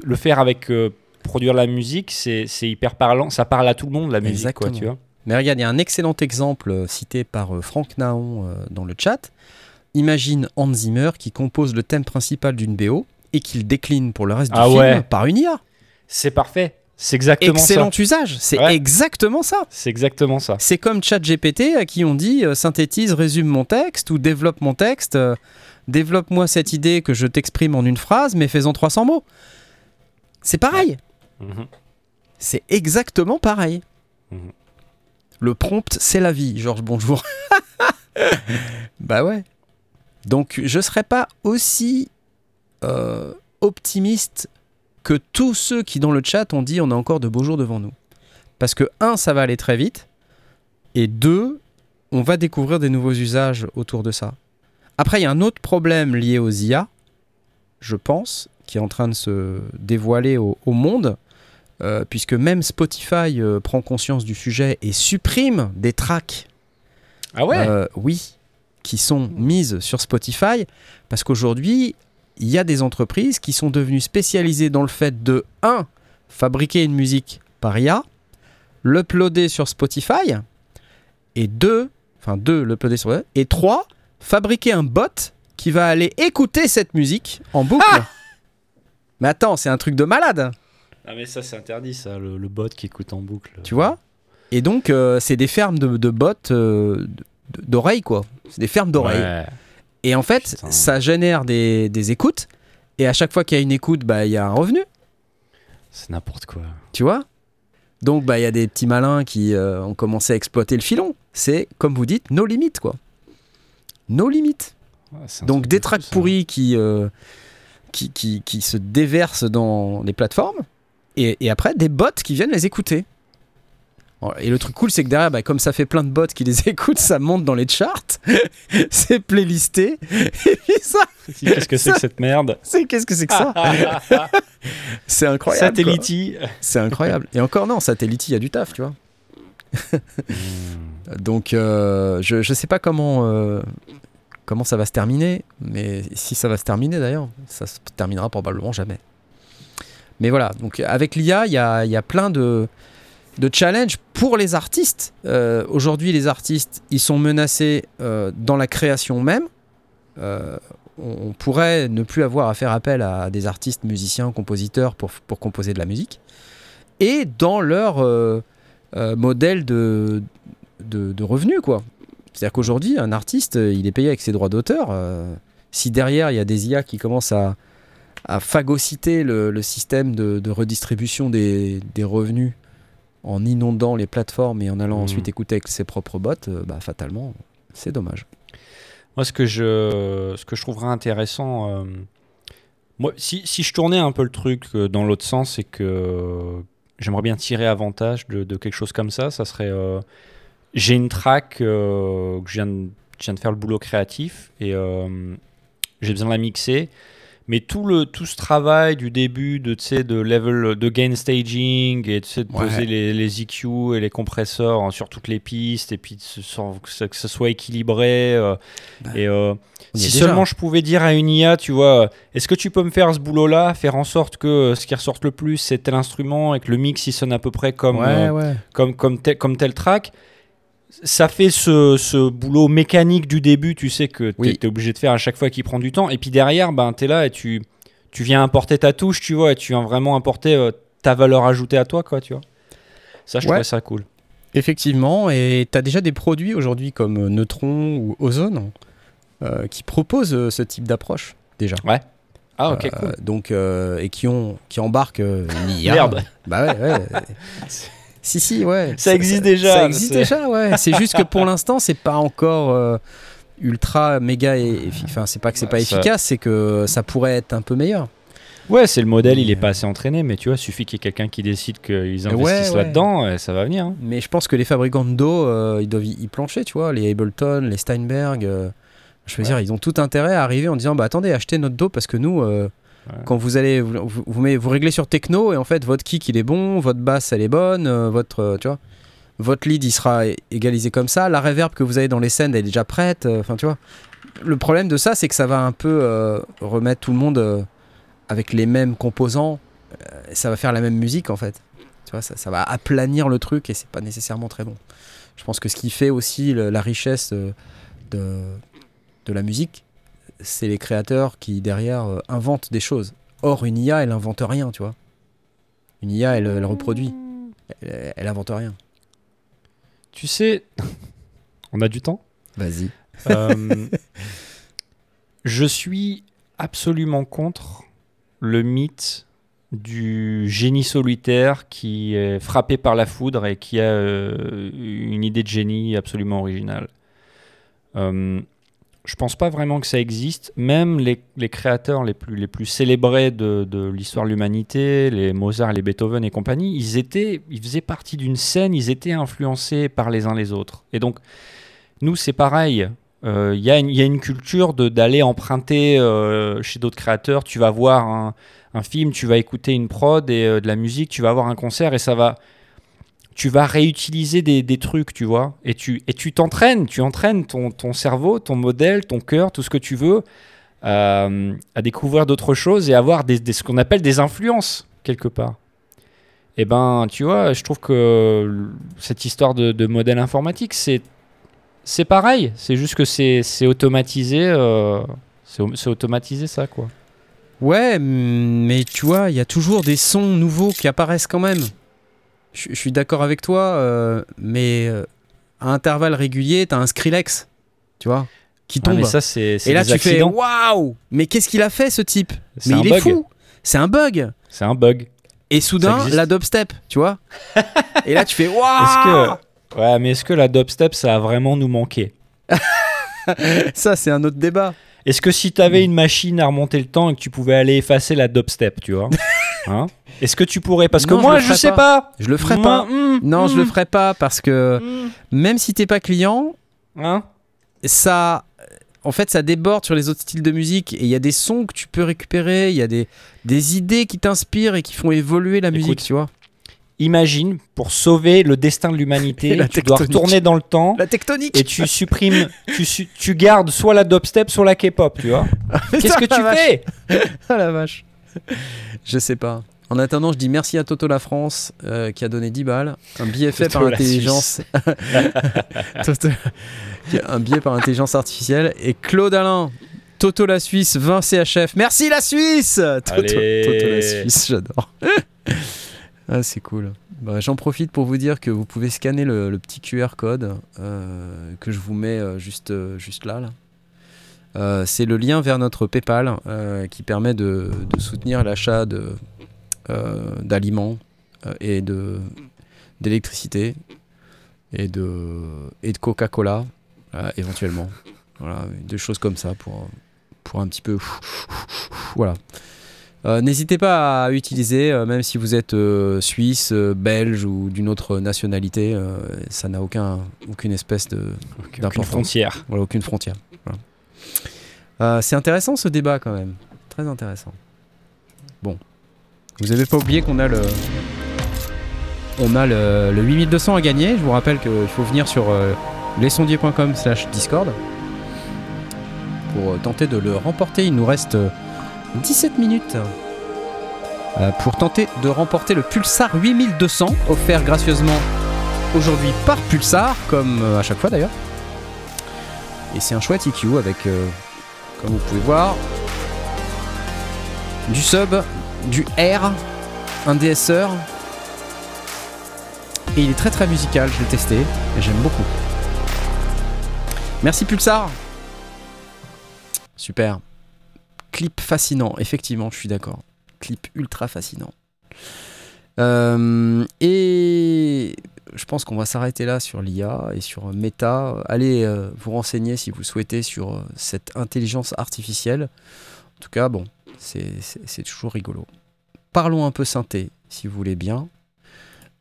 le faire avec euh, produire la musique, c'est hyper parlant, ça parle à tout le monde la musique, quoi, tu vois. Mais regarde, il y a un excellent exemple cité par Franck Naon dans le chat. Imagine Hans Zimmer qui compose le thème principal d'une BO et qu'il décline pour le reste du Ah film ouais. par une IA. C'est parfait, c'est exactement Excellent ça. usage, c'est Ouais. exactement ça. C'est exactement ça. C'est comme ChatGPT à qui on dit euh, synthétise, résume mon texte ou développe mon texte, euh, développe-moi cette idée que je t'exprime en une phrase mais fais-en 300 mots. C'est pareil. Mhm. C'est exactement pareil. Mhm. Le prompt, c'est la vie, Georges, bonjour. <laughs> bah ouais. Donc, je serais pas aussi euh, optimiste que tous ceux qui, dans le chat, ont dit on a encore de beaux jours devant nous. Parce que, un, ça va aller très vite. Et deux, on va découvrir des nouveaux usages autour de ça. Après, il y a un autre problème lié aux IA, je pense, qui est en train de se dévoiler au, au monde. Euh, puisque même Spotify euh, prend conscience du sujet et supprime des tracks, Ah ouais? Euh, oui, qui sont mises sur Spotify, parce qu'aujourd'hui, il y a des entreprises qui sont devenues spécialisées dans le fait de 1. fabriquer une musique par IA, l'uploader sur Spotify, et 2. enfin 2. l'uploader sur et 3. fabriquer un bot qui va aller écouter cette musique en boucle. <laughs> Mais attends, c'est un truc de malade Ah mais ça c'est interdit ça, le, le bot qui écoute en boucle. Tu vois? Et donc, euh, c'est des fermes de, de bots euh, d'oreilles, quoi. C'est des fermes d'oreilles. Ouais. Et en fait, Putain. ça génère des, des écoutes. Et à chaque fois qu'il y a une écoute, bah, il y a un revenu. C'est n'importe quoi. Tu vois? Donc, bah, il y a des petits malins qui euh, ont commencé à exploiter le filon. C'est, comme vous dites, nos limites, quoi. Nos limites. Ouais, Donc, des ça. pourris qui, euh, qui, qui, qui se déversent dans les plateformes. Et, et après, des bots qui viennent les écouter. Et le truc cool, c'est que derrière, bah, comme ça fait plein de bots qui les <laughs> écoutent, ça monte dans les charts. <laughs> c'est playlisté. Et puis ça, Qu'est-ce que c'est que cette merde? C'est qu'est-ce que c'est que ça? <laughs> C'est incroyable. Satelliti. C'est incroyable. Et encore, non, Satellite, il y a du taf, tu vois. Donc, euh, je, je sais pas comment, euh, comment ça va se terminer, mais si ça va se terminer d'ailleurs, ça se terminera probablement jamais. Mais voilà, donc avec l'IA, il y a, il y a plein de, de challenges pour les artistes. Euh, Aujourd'hui, les artistes, ils sont menacés euh, dans la création même. Euh, on, pourrait ne plus avoir à faire appel à des artistes, musiciens, compositeurs pour, pour composer de la musique. Et dans leur modèle de, de, revenus, quoi. C'est-à-dire qu'aujourd'hui, un artiste, il est payé avec ses droits d'auteur. si derrière, il y a des IA qui commencent à, à phagocyter le, le système de, de redistribution des, des revenus en inondant les plateformes et en allant Mhm. ensuite écouter avec ses propres bots, euh, bah, fatalement, c'est dommage. Moi, ce que je, ce que je trouverais intéressant, euh, moi, si, si je tournais un peu le truc euh, dans l'autre sens, c'est que j'aimerais bien tirer avantage de, de quelque chose comme ça. Ça serait, euh, j'ai une track euh, que je viens, de, je viens de faire le boulot créatif et j'ai besoin de la mixer. Mais tout, le, tout ce travail du début de, de level de gain staging et de Ouais. poser les, les EQ et les compresseurs hein, sur toutes les pistes et puis sans- que, ça, que ça soit équilibré. euh, et euh, si seulement je pouvais dire à une IA, tu vois, est-ce que tu peux me faire ce boulot-là, faire en sorte que euh, ce qui ressorte le plus c'est tel instrument et que le mix il sonne à peu près comme, ouais, euh, ouais. comme, comme, tel, comme tel track? Ça fait ce, ce boulot mécanique du début, tu sais que tu Oui. es, obligé de faire à chaque fois qui prend du temps. Et puis derrière, ben, tu es là et tu, tu viens importer ta touche, tu vois, et tu viens vraiment importer euh, ta valeur ajoutée à toi, quoi, tu vois. Ça, je Ouais. trouvais ça cool. Effectivement, et tu as déjà des produits aujourd'hui comme euh, Neutron ou Ozone euh, qui proposent ce type d'approche déjà. Ah, ok, Euh, donc, euh, et qui, ont, qui embarquent euh, une IA. <laughs> Merde. Bah ouais, ouais. <laughs> si, si, ouais. Ça existe déjà, Ça existe c'est- déjà, ouais. C'est juste que pour l'instant, c'est pas encore euh, ultra méga. Et, enfin, c'est pas que c'est pas Ouais, ça- efficace, c'est que ça pourrait être un peu meilleur. Ouais, c'est le modèle, il est pas assez entraîné, mais tu vois, suffit qu'il y ait quelqu'un qui décide qu'ils Ouais, investissent ouais. là-dedans, et ça va venir. hein. Mais je pense que les fabricants de dos, euh, ils doivent y y plancher, tu vois. Les Ableton, les Steinberg. euh, je veux Ouais. dire, ils ont tout intérêt à arriver en disant bah attendez, achetez notre dos parce que nous, euh, Quand vous allez, vous, vous, réglez sur techno et en fait votre kick il est bon, votre basse elle est bonne, euh, votre, euh, tu vois, votre lead il sera égalisé comme ça, la reverb que vous avez dans les scènes elle est déjà prête, euh, enfin tu vois. Le problème de ça c'est que ça va un peu remettre tout le monde avec les mêmes composants, ça va faire la même musique en fait. Tu vois, ça, ça va aplanir le truc et c'est pas nécessairement très bon. Je pense que ce qui fait aussi la richesse de, de la musique, c'est les créateurs qui derrière euh, inventent des choses. Or, une IA, elle invente rien, tu vois. Une IA, elle, elle reproduit. Elle, elle invente rien. Tu sais, <laughs> on a du temps Vas-y. Euh, je suis absolument contre le mythe du génie solitaire qui est frappé par la foudre et qui a euh, une idée de génie absolument originale. Euh, je pense pas vraiment que ça existe. Même les, créateurs les plus, les plus célébrés de, de l'histoire de l'humanité, les Mozart, les Beethoven et compagnie, ils, étaient, ils faisaient partie d'une scène, ils étaient influencés par les uns les autres. Et donc, nous, c'est pareil. Euh, Il y, a une- culture d'aller emprunter euh, chez d'autres créateurs. Tu vas voir un, film, tu vas écouter une prod et euh, de la musique, tu vas avoir un concert et ça va. Tu vas réutiliser des, trucs, tu vois. Et tu t'entraînes, tu entraînes ton, cerveau, ton modèle, ton cœur, tout ce que tu veux, euh, à découvrir d'autres choses et avoir des, ce qu'on appelle des influences, quelque part. Et ben, tu vois, je trouve que cette histoire de, modèle informatique, c'est pareil, c'est juste que c'est automatisé, euh, c'est au- c'est automatisé ça quoi. Ouais, mais tu vois, il y a toujours des sons nouveaux qui apparaissent quand même. Je je suis d'accord avec toi, euh, mais euh, à intervalles réguliers, t'as un Skrillex, tu vois, qui Ah, tombe. mais ça c'est c'est Et là, des tu fais waouh! Mais qu'est-ce qu'il a fait ce type? C'est Mais un il bug. est fou! C'est un bug! C'est un bug. Et soudain, la dubstep, tu vois. <laughs> Et là, tu fais waouh! Que ouais, mais est-ce que la dubstep ça a vraiment nous manqué? <laughs> Ça, c'est un autre débat. Est-ce que si tu avais une machine à remonter le temps et que tu pouvais aller effacer la dubstep, tu vois? <laughs> Hein? Est-ce que tu pourrais Parce que Non, je moi le je, ferais sais pas. pas. Je le ferai Moi, pas. hum, Non, je le hum, ferai pas parce que hum. même si t'es pas client, Hein ça, en fait, ça déborde sur les autres styles de musique et il y a des sons que tu peux récupérer, il y a des, des idées qui t'inspirent et qui font évoluer la musique, tu vois. Imagine pour sauver le destin de l'humanité, <laughs> la tu dois retourner dans le temps La tectonique. et tu supprimes, tu, su- tu gardes soit la dubstep, soit la K-pop, tu vois. <laughs> Qu'est-ce que tu vache. fais? <laughs> Ah la vache. Je sais pas. En attendant, je dis merci à Toto la France euh, qui a donné 10 balles. Un billet fait Toto par intelligence. <laughs> Toto- Un billet par intelligence artificielle. Et Claude Alain. Toto la Suisse, 20 CHF. Merci la Suisse Toto, la Suisse, j'adore. <laughs> ah, c'est cool. Bah, J'en profite pour vous dire que vous pouvez scanner le, le petit QR code euh, que je vous mets euh, juste, juste là. là. Euh, c'est le lien vers notre PayPal qui permet de, de soutenir l'achat de, d'aliments euh, et de, d'électricité et de, et de Coca-Cola euh, éventuellement. Voilà, des choses comme ça pour, pour un petit peu. Voilà. Euh, N'hésitez pas à utiliser, euh, même si vous êtes euh, suisse, euh, belge ou d'une autre nationalité, euh, ça n'a aucun, aucune espèce de, Aucune frontière. Voilà, aucune frontière. Voilà. Euh, c'est intéressant ce débat quand même. Très intéressant. Bon. Vous avez pas oublié qu'on a le. On a le, le 8200 à gagner. Je vous rappelle qu'il faut venir sur euh, lesondiers.com slash Discord pour euh, tenter de le remporter. Il nous reste euh, 17 minutes euh, pour tenter de remporter le Pulsar 8200 offert gracieusement aujourd'hui par Pulsar, comme à chaque fois d'ailleurs. Et c'est un chouette EQ avec, comme vous pouvez voir, du sub, du R, un DSR. Et il est très très musical, je l'ai testé et j'aime beaucoup. Merci Pulsar. Super. Clip fascinant, effectivement, je suis d'accord. Clip ultra fascinant. Euh, et je pense qu'on va s'arrêter là sur l'IA et sur Meta. Allez euh, vous renseigner si vous souhaitez sur euh, cette intelligence artificielle. En tout cas, bon, c'est- toujours rigolo. Parlons un peu synthé, si vous voulez bien.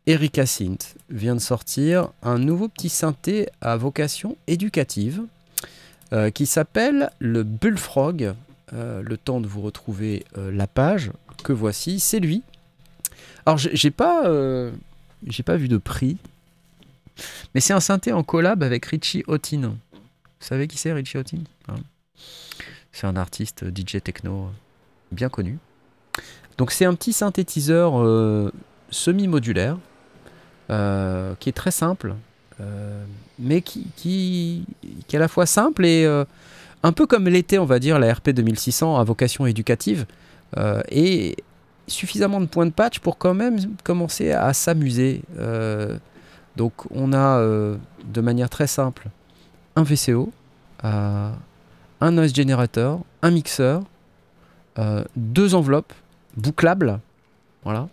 Erika Synth vient de sortir un nouveau petit synthé à vocation éducative euh, qui s'appelle le Bullfrog. Euh, le temps de vous retrouver euh, la page que voici, c'est lui. Alors j'ai pas, pas vu de prix, mais c'est un synthé en collab avec Richie Houghton. Vous savez qui c'est Richie Houghton? Hein? C'est un artiste DJ techno bien connu. Donc c'est un petit synthétiseur euh, semi-modulaire euh, qui est très simple, euh, mais qui, est à la fois simple et un peu comme l'était, on va dire, la RP 2600 à vocation éducative, et suffisamment de points de patch pour quand même commencer à s'amuser. Donc on a de manière très simple un VCO, un noise generator, un mixeur, deux enveloppes bouclables, voilà.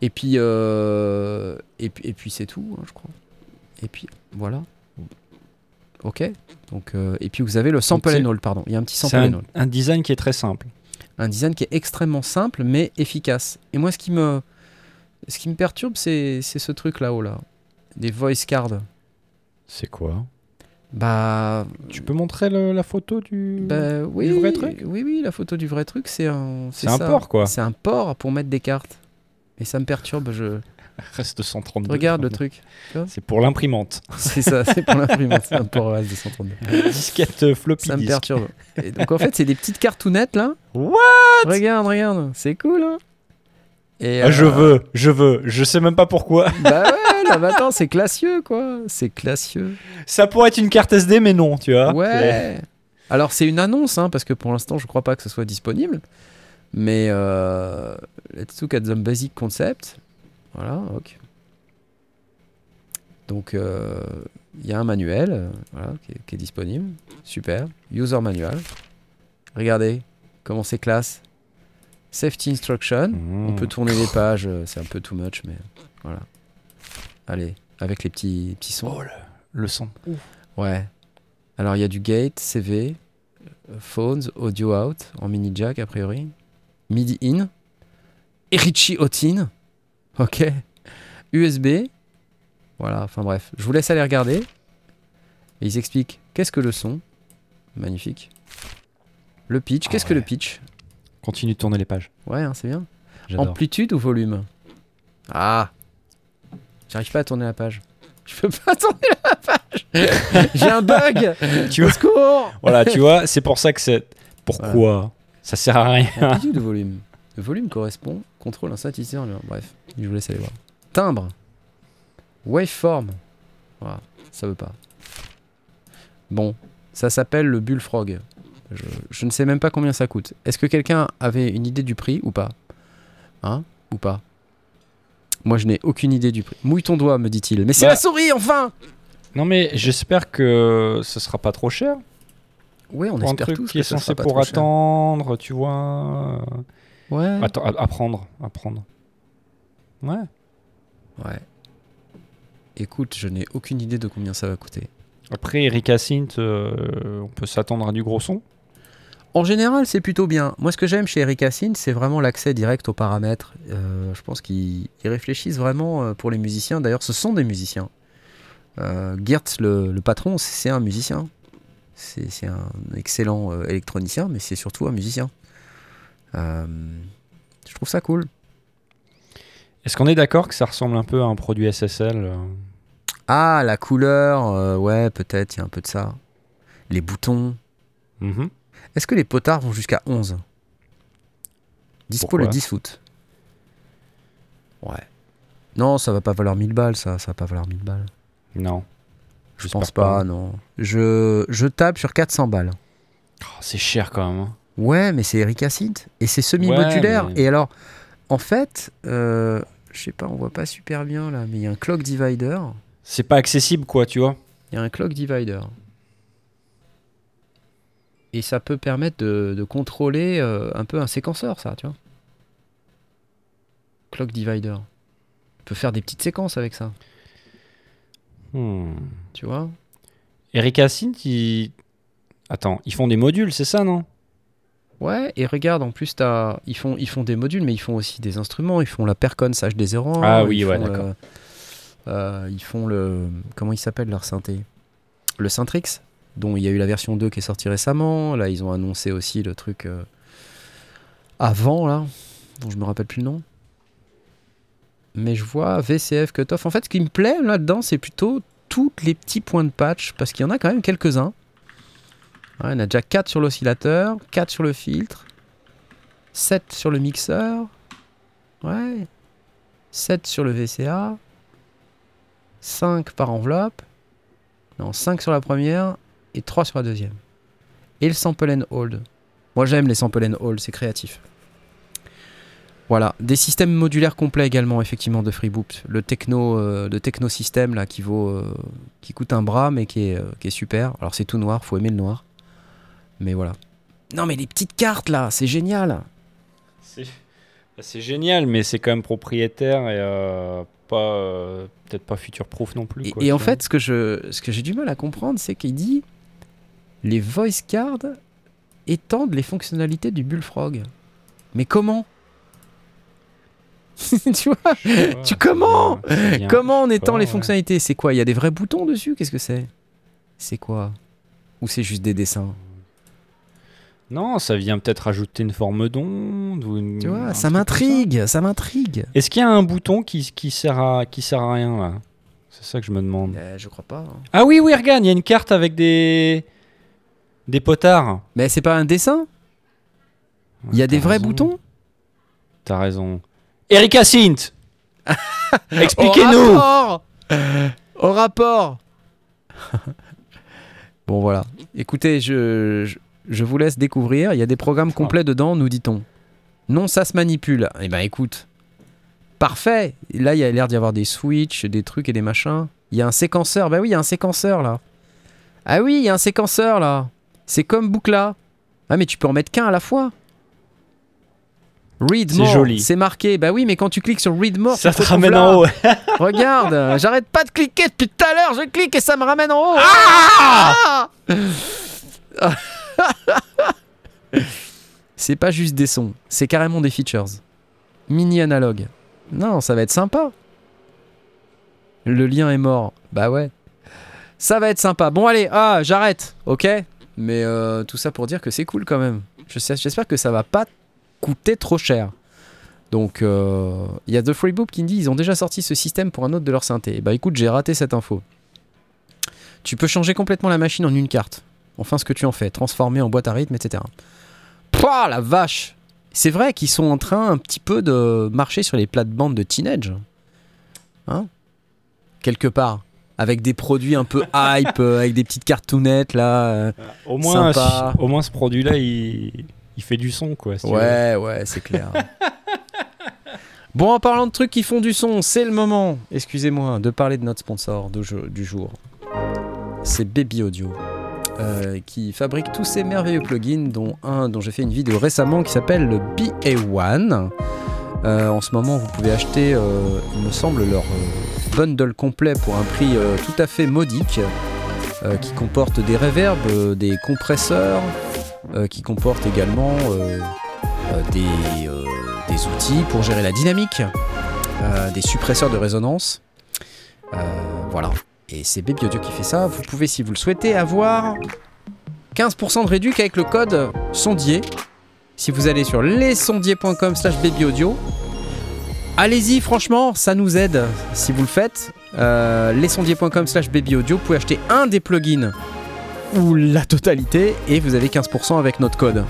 Et puis, euh, et puis, et puis c'est tout, hein, je crois. Et puis voilà. Ok. Donc, euh, et puis vous avez le sample and hold, pardon. Il y a un petit sample and un, hold un design qui est très simple. un design qui est extrêmement simple mais efficace. Et moi, ce qui me, ce qui me perturbe, c'est c'est ce truc là-haut là, des voice cards. C'est quoi? Bah, Tu peux montrer le- la photo du, bah oui, du vrai truc? oui, oui, la photo du vrai truc, c'est un, C'est un port, quoi. C'est un port pour mettre des cartes. Et ça me perturbe. Je <laughs> Reste 132. regarde le truc. C'est pour l'imprimante. <laughs> C'est ça, c'est pour l'imprimante. C'est un port OS <laughs> 232. Disquette euh, floppy Ça me perturbe. Et donc en fait, c'est des petites cartounettes là. What? Regarde, regarde, c'est cool. Hein Et, Ah, Je euh, veux, je veux. Je sais même pas pourquoi. Bah ouais, <laughs> là, bah attends, c'est classieux quoi. C'est classieux. Ça pourrait être une carte SD, mais non, tu vois. Ouais. Alors c'est une annonce, hein, parce que pour l'instant je crois pas que ce soit disponible. Mais euh, let's look at the basic concept. Voilà, ok. Donc euh, il y a un manuel euh, voilà, qui, est, qui est disponible. Super. User manual. Regardez comment c'est classe. Safety instruction. Mmh. On peut tourner les pages, c'est un peu too much, mais voilà. Allez, avec les petits, petits sons. Oh, le, le son. Ouais. Alors il y a du gate, CV, phones, audio out en mini jack a priori, MIDI in, et Richie Houghton. Ok. USB. Voilà, enfin bref. Je vous laisse aller regarder. Et ils expliquent qu'est-ce que le son. Magnifique. Le pitch, Ah qu'est-ce que le pitch? Continue de tourner les pages. Ouais, hein, c'est bien. Amplitude ou volume? Ah J'arrive pas à tourner la page. Je peux pas <laughs> tourner la page J'ai un bug <laughs> Tu vois secours Voilà, tu vois, c'est pour ça que c'est. Pourquoi Ça sert à rien. Amplitude ou volume Le volume correspond, contrôle lui- Bref, je vous laisse aller voir. Timbre Waveform Voilà, ça veut pas. Bon, ça s'appelle le Bullfrog. Je, je ne sais même pas combien ça coûte. Est-ce que quelqu'un avait une idée du prix ou pas? Hein? Ou pas? Moi, je n'ai aucune idée du prix. Mouille ton doigt, me dit-il. Mais c'est Bah. la souris, enfin Non, mais j'espère que ce sera pas trop cher. Ouais, on Pour un espère truc tous qui que est ça censé sera pas pour trop cher. attendre, tu vois. Ouais. Attends, apprendre, apprendre. Ouais. Ouais. Écoute, je n'ai aucune idée de combien ça va coûter. Après, Erika Synth, euh, on peut s'attendre à du gros son. En général, c'est plutôt bien. Moi, ce que j'aime chez Erika Synth, c'est vraiment l'accès direct aux paramètres. Euh, je pense qu'ils ils réfléchissent vraiment euh, pour les musiciens. D'ailleurs, ce sont des musiciens. Euh, Geertz, le, le patron, c'est un musicien. C'est un excellent euh, électronicien, mais c'est surtout un musicien. Euh, je trouve ça cool. Est-ce qu'on est d'accord que ça ressemble un peu à un produit SSL Ah, la couleur, euh, ouais, peut-être, il y a un peu de ça. Les boutons. Mhm. Est-ce que les potards vont jusqu'à 11 Dispo Pourquoi? le 10 août. Ouais. Non, ça va pas valoir 1000 balles, ça. Ça va pas valoir 1000 balles. Non. Je pense pas, non. Je, je tape sur 400 balles. Oh, c'est cher quand même. hein. Ouais, mais c'est Erika Synth. Et c'est semi-modulaire. Ouais, mais- Et alors, en fait, euh, je sais pas, on voit pas super bien là, mais il y a un clock divider. C'est pas accessible, quoi, tu vois. Il y a un clock divider. Et ça peut permettre de, de contrôler euh, un peu un séquenceur, ça, tu vois. Clock divider. On peut faire des petites séquences avec ça, Hmm. tu vois? Erika Synth, ils... Attends, ils font des modules, c'est ça, non? Ouais, et regarde, en plus, ils, font, ils font des modules, mais ils font aussi des instruments. Ils font la Percon HD01. Ah oui, ouais, d'accord. euh, ils font le. Comment il s'appelle leur synthé? Le Syntrix, dont il y a eu la version 2 qui est sortie récemment. Là, ils ont annoncé aussi le truc euh, avant, là, dont je me rappelle plus le nom. Mais je vois VCF Cutoff. En fait, ce qui me plaît là-dedans, c'est plutôt tous les petits points de patch, parce qu'il y en a quand même quelques-uns. Ouais, on a déjà 4 sur l'oscillateur, 4 sur le filtre, 7 sur le mixeur, ouais, 7 sur le VCA, 5 par enveloppe, non, 5 sur la première et 3 sur la deuxième. Et le sample and hold. Moi j'aime les sample and hold, c'est créatif. Voilà, des systèmes modulaires complets également effectivement de Freeboot. Le techno, euh, le techno système là qui vaut, euh, qui coûte un bras mais qui est, euh, qui est super. Alors c'est tout noir, faut aimer le noir. Mais voilà. Non mais les petites cartes là, c'est génial. C'est bah, génial, mais c'est quand même propriétaire et pas peut-être pas future proof non plus. Et, quoi, et tu en fait, ce que je, ce que j'ai du mal à comprendre, c'est qu'il dit les voice cards étendent les fonctionnalités du Bullfrog. Mais comment <laughs> Tu vois tu comment Comment on étend les ouais. fonctionnalités? C'est quoi? Il y a des vrais boutons dessus? Qu'est-ce que c'est? C'est quoi? Ou c'est juste des dessins? Non, ça vient peut-être rajouter une forme d'onde ou une. Tu vois, ça m'intrigue, ça m'intrigue. Est-ce qu'il y a un bouton qui, qui sert à qui sert à rien là? C'est ça que je me demande. Euh, je crois pas. hein. Ah oui, oui, regarde, il y a une carte avec des des potards. Mais c'est pas un dessin? Il y a des vrais raison. boutons? T'as raison. Erika <laughs> Au Expliquez-nous rapport Au rapport <laughs> Bon voilà. Écoutez, je, je, je vous laisse découvrir. Il y a des programmes complets dedans, nous dit-on. Non, ça se manipule. Eh ben écoute. Parfait. Là, il y a l'air d'y avoir des switches, des trucs et des machins. Il y a un séquenceur. Bah oui, il y a un séquenceur là. Ah oui, il y a un séquenceur là. C'est comme Boucla. Ah mais tu peux en mettre qu'un à la fois. Read C'est more. joli. C'est marqué. Bah oui, mais quand tu cliques sur Read more, Ça te ramène là. en haut. <laughs> Regarde, j'arrête pas de cliquer depuis tout à l'heure, je clique et ça me ramène en haut. Ah c'est pas juste des sons, c'est carrément des features. Mini analogue. Non, ça va être sympa. Le lien est mort. Bah ouais. Ça va être sympa. Bon allez, ah, j'arrête, ok? Mais euh, tout ça pour dire que c'est cool quand même. J'espère que ça va pas coûter trop cher. Donc, euh, il y a The Free Boop qui me dit ils ont déjà sorti ce système pour un autre de leur synthé. Bah écoute, j'ai raté cette info. Tu peux changer complètement la machine en une carte. Enfin, ce que tu en fais, transformer en boîte à rythme, etc. Pouah, la vache C'est vrai qu'ils sont en train un petit peu de marcher sur les plates-bandes de Teenage. Hein? Quelque part. Avec des produits un peu hype, euh, avec des petites cartoonettes là. euh. Au moins, Sympa. au moins ce produit-là, il, il fait du son, quoi. si. Ouais, ouais, c'est clair. bon, en parlant de trucs qui font du son, c'est le moment, excusez-moi, de parler de notre sponsor de du jour. C'est Baby Audio. euh, qui fabrique tous ces merveilleux plugins, dont un dont j'ai fait une vidéo récemment qui s'appelle le BA1. Euh, en ce moment, vous pouvez acheter, euh, il me semble, leur bundle complet pour un prix euh, tout à fait modique, euh, qui comporte des reverbs, euh, des compresseurs, qui comporte également des, outils pour gérer la dynamique, des suppresseurs de résonance. Voilà. Et c'est Baby Audio qui fait ça. Vous pouvez, si vous le souhaitez, avoir 15% de réduc avec le code sondier. Si vous allez sur lesondiers.com slash babyaudio, allez-y, franchement, ça nous aide si vous le faites. Euh, lesondiers.com slash babyaudio, vous pouvez acheter un des plugins ou la totalité et vous avez 15% avec notre code.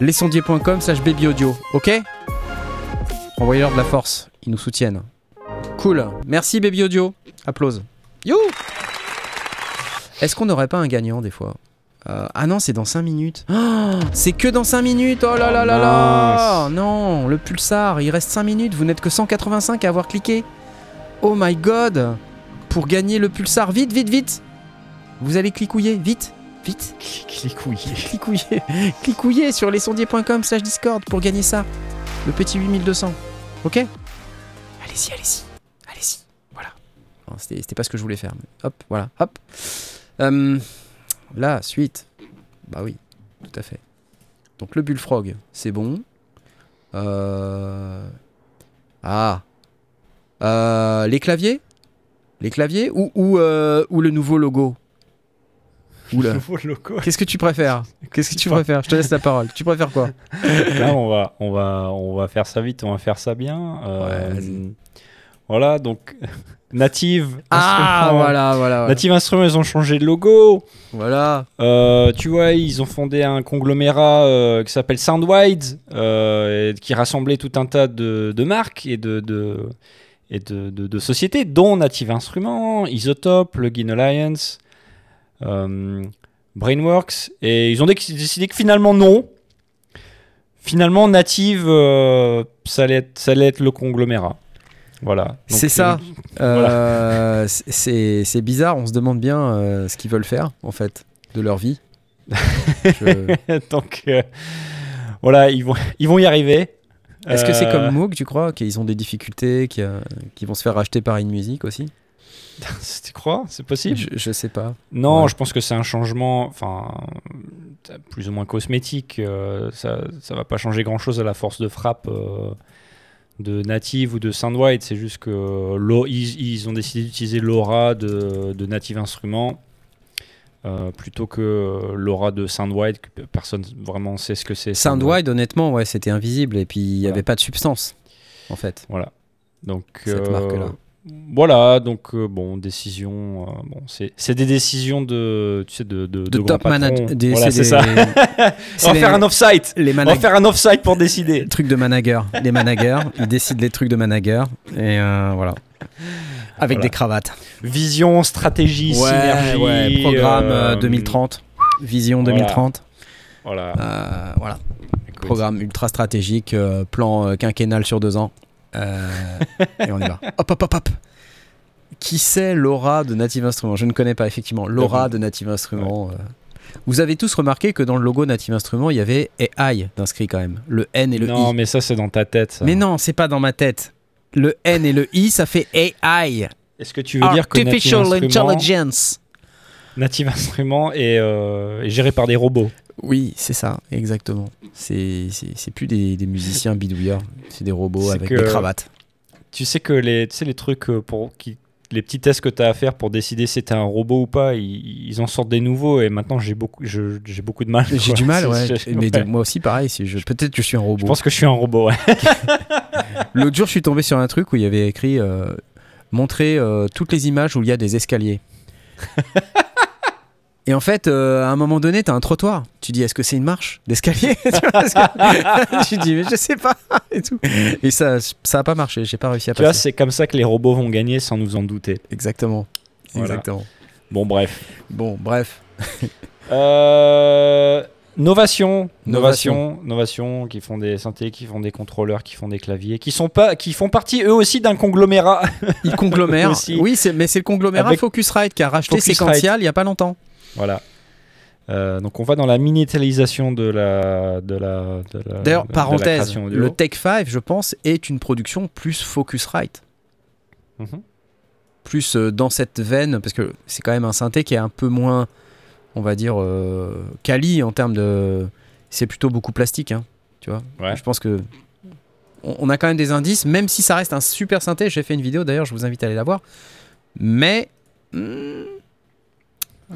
lesondiers.com slash babyaudio, ok? Envoyez-leur de la force, ils nous soutiennent. Cool, merci Baby Audio. Applause. You Est-ce qu'on n'aurait pas un gagnant des fois? Euh, Ah non, c'est dans 5 minutes. Oh, <gasps> c'est que dans 5 minutes. Oh là là là là. Non, le pulsar, il reste 5 minutes. Vous n'êtes que 185 à avoir cliqué. Oh my god. Pour gagner le pulsar, vite, vite, vite. Vous allez clicouiller, vite, vite. Clicouiller. Clicouiller, <laughs> clicouiller sur lesondiers.com slash discord pour gagner ça. Le petit 8200. Ok? Allez-y, allez-y, allez-y. Voilà. C'était c'était pas ce que je voulais faire. mais hop, voilà, hop. Euh, la suite. Bah oui, tout à fait. Donc le bullfrog, c'est bon. Euh... Ah. Euh, les claviers? Les claviers ou, ou, euh, ou le nouveau logo? Oula. <laughs> Nouveau logo. Qu'est-ce que tu préfères? Qu'est-ce que tu préfères? Je te laisse la parole. Tu préfères quoi? Là, on va, on, va, on va faire ça vite, on va faire ça bien. Euh, Ouais, voilà, donc Native. Ah, Instruments. voilà, voilà. Voilà. Native Instruments, ils ont changé de logo. voilà. Euh, tu vois, ils ont fondé un conglomérat euh, qui s'appelle Soundwide, euh, qui rassemblait tout un tas de, de marques et de, de- et de, de- de sociétés, dont Native Instruments, Isotope, Plugin Alliance, Brainworks. Et ils ont dé- décidé que finalement, non. Finalement, Native, ça, allait être, ça allait être le conglomérat. Voilà. C'est ça. Euh, <laughs> c'est c'est bizarre. On se demande bien euh, ce qu'ils veulent faire, en fait, de leur vie. <laughs> Je- Donc euh, voilà, ils vont, <laughs> ils vont y arriver. Est-ce que c'est Euh, comme Moog, tu crois, qu'ils ont des difficultés, qu'ils euh, vont se faire racheter par InMusic aussi? Tu crois? C'est possible? Je, je sais pas. Non, Ouais. je pense que c'est un changement, enfin, plus ou moins cosmétique. euh, ça, ça va pas changer grand-chose à la force de frappe euh, de Native ou de Soundwide. C'est juste que ils, ils ont décidé d'utiliser l'aura de, de Native Instruments euh, plutôt que l'aura de Soundwide, que personne vraiment sait ce que c'est. Soundwide, honnêtement, ouais, c'était invisible et puis il n'y Voilà. avait pas de substance, en fait. Voilà. Donc Cette euh, marque-là. Voilà, donc euh, bon, décision. euh, bon, c'est des décisions de, tu sais, de, de, top manager. Voilà, c'est ça. <laughs> On va les- faire un off-site. les On va faire un off-site pour décider. trucs de manager. Les managers, <laughs> ils décident les trucs de manager. Et euh, voilà. Avec Voilà. des cravates. Vision, stratégie, synergie. programme euh, euh, 2030. Vision voilà. 2030. Voilà. Voilà. Programme ultra stratégique, plan quinquennal sur deux ans. Euh, et on y va. Hop, hop, hop, hop. Qui c'est Laura de Native Instruments? Je ne connais pas effectivement. Laura de Native Instruments. euh. Vous avez tous remarqué que dans le logo Native Instruments, il y avait AI d'inscrit quand même. Le N et le non, I. mais ça, c'est dans ta tête. ça. Mais non, c'est pas dans ma tête. Le N et le I, ça fait AI. Est-ce que tu veux dire que Native Artificial Instruments, Intelligence. Native Instruments est, euh, est géré par des robots? Oui, c'est ça, exactement. C'est plus des, des musiciens bidouilleurs, c'est des robots avec des cravates. Tu sais que les, tu sais, les trucs euh, pour qui, les petits tests que tu as à faire pour décider si t'es un robot ou pas, ils, ils en sortent des nouveaux et maintenant j'ai beaucoup, je- j'ai beaucoup de mal. J'ai du mal, ouais. <laughs> Je- Mais ouais. moi aussi, pareil. Si je, Peut-être que je suis un Je robot. pense que je suis un robot. ouais. <laughs> L'autre jour, je suis tombé sur un truc où il y avait écrit euh, montrer euh, toutes les images où il y a des escaliers. Et en fait, euh, à un moment donné, tu as un trottoir. Tu dis, est-ce que c'est une marche d'escalier <laughs> Tu vois, <laughs> Tu dis, mais je sais pas. <laughs> Et, tout. et ça ça a pas marché. J'ai pas réussi à Tu vois, passer. c'est comme ça que les robots vont gagner sans nous en douter. Exactement. Voilà. Exactement. Bon, bref. Bon, bref. Euh, Novation, Novation. Novation, qui font des synthés, qui font des contrôleurs, qui font des claviers, qui sont pas, qui font partie eux aussi d'un conglomérat. Il conglomère. Aussi. oui, mais c'est le conglomérat Avec Focusrite qui a racheté Focusrite. Sequential il y a pas longtemps. Voilà. Euh, donc on va dans la miniaturisation de la de la D'ailleurs, de la parenthèse, le Tech 5, je pense, est une production plus Focusrite. Mhm. Plus euh, dans cette veine, parce que c'est quand même un synthé qui est un peu moins, on va dire, euh, quali en termes de. C'est plutôt beaucoup plastique, hein, tu vois. Ouais. Je pense que. On, on a quand même des indices, même si ça reste un super synthé. J'ai fait une vidéo d'ailleurs, je vous invite à aller la voir. Mais. hmm,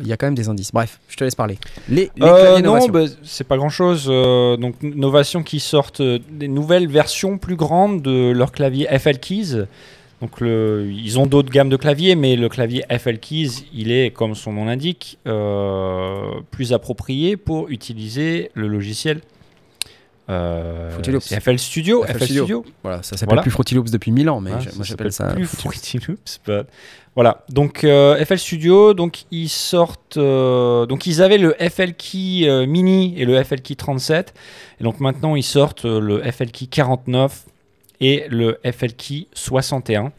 il y a quand même des indices. Bref, je te laisse parler. Les, les Euh, claviers non, Novation. bah, c'est pas grand chose. donc, Novation qui sortent euh, des nouvelles versions plus grandes de leur clavier FL Keys. Donc, le- ils ont d'autres gammes de claviers, mais le clavier FL Keys, il est, comme son nom l'indique, euh, plus approprié pour utiliser le logiciel. Euh, c'est FL Studio. FL FL Studio. Studio. Voilà, ça s'appelle Voilà. plus Fruity Loops depuis 1000 ans, mais Hein, moi j'appelle ça. plus Fruity Loops. but- Voilà. Donc euh, FL Studio, donc ils sortent, euh, donc ils avaient le FL Key euh, Mini et le FL Key 37, et donc maintenant ils sortent le FL Key 49 et le FL Key 61.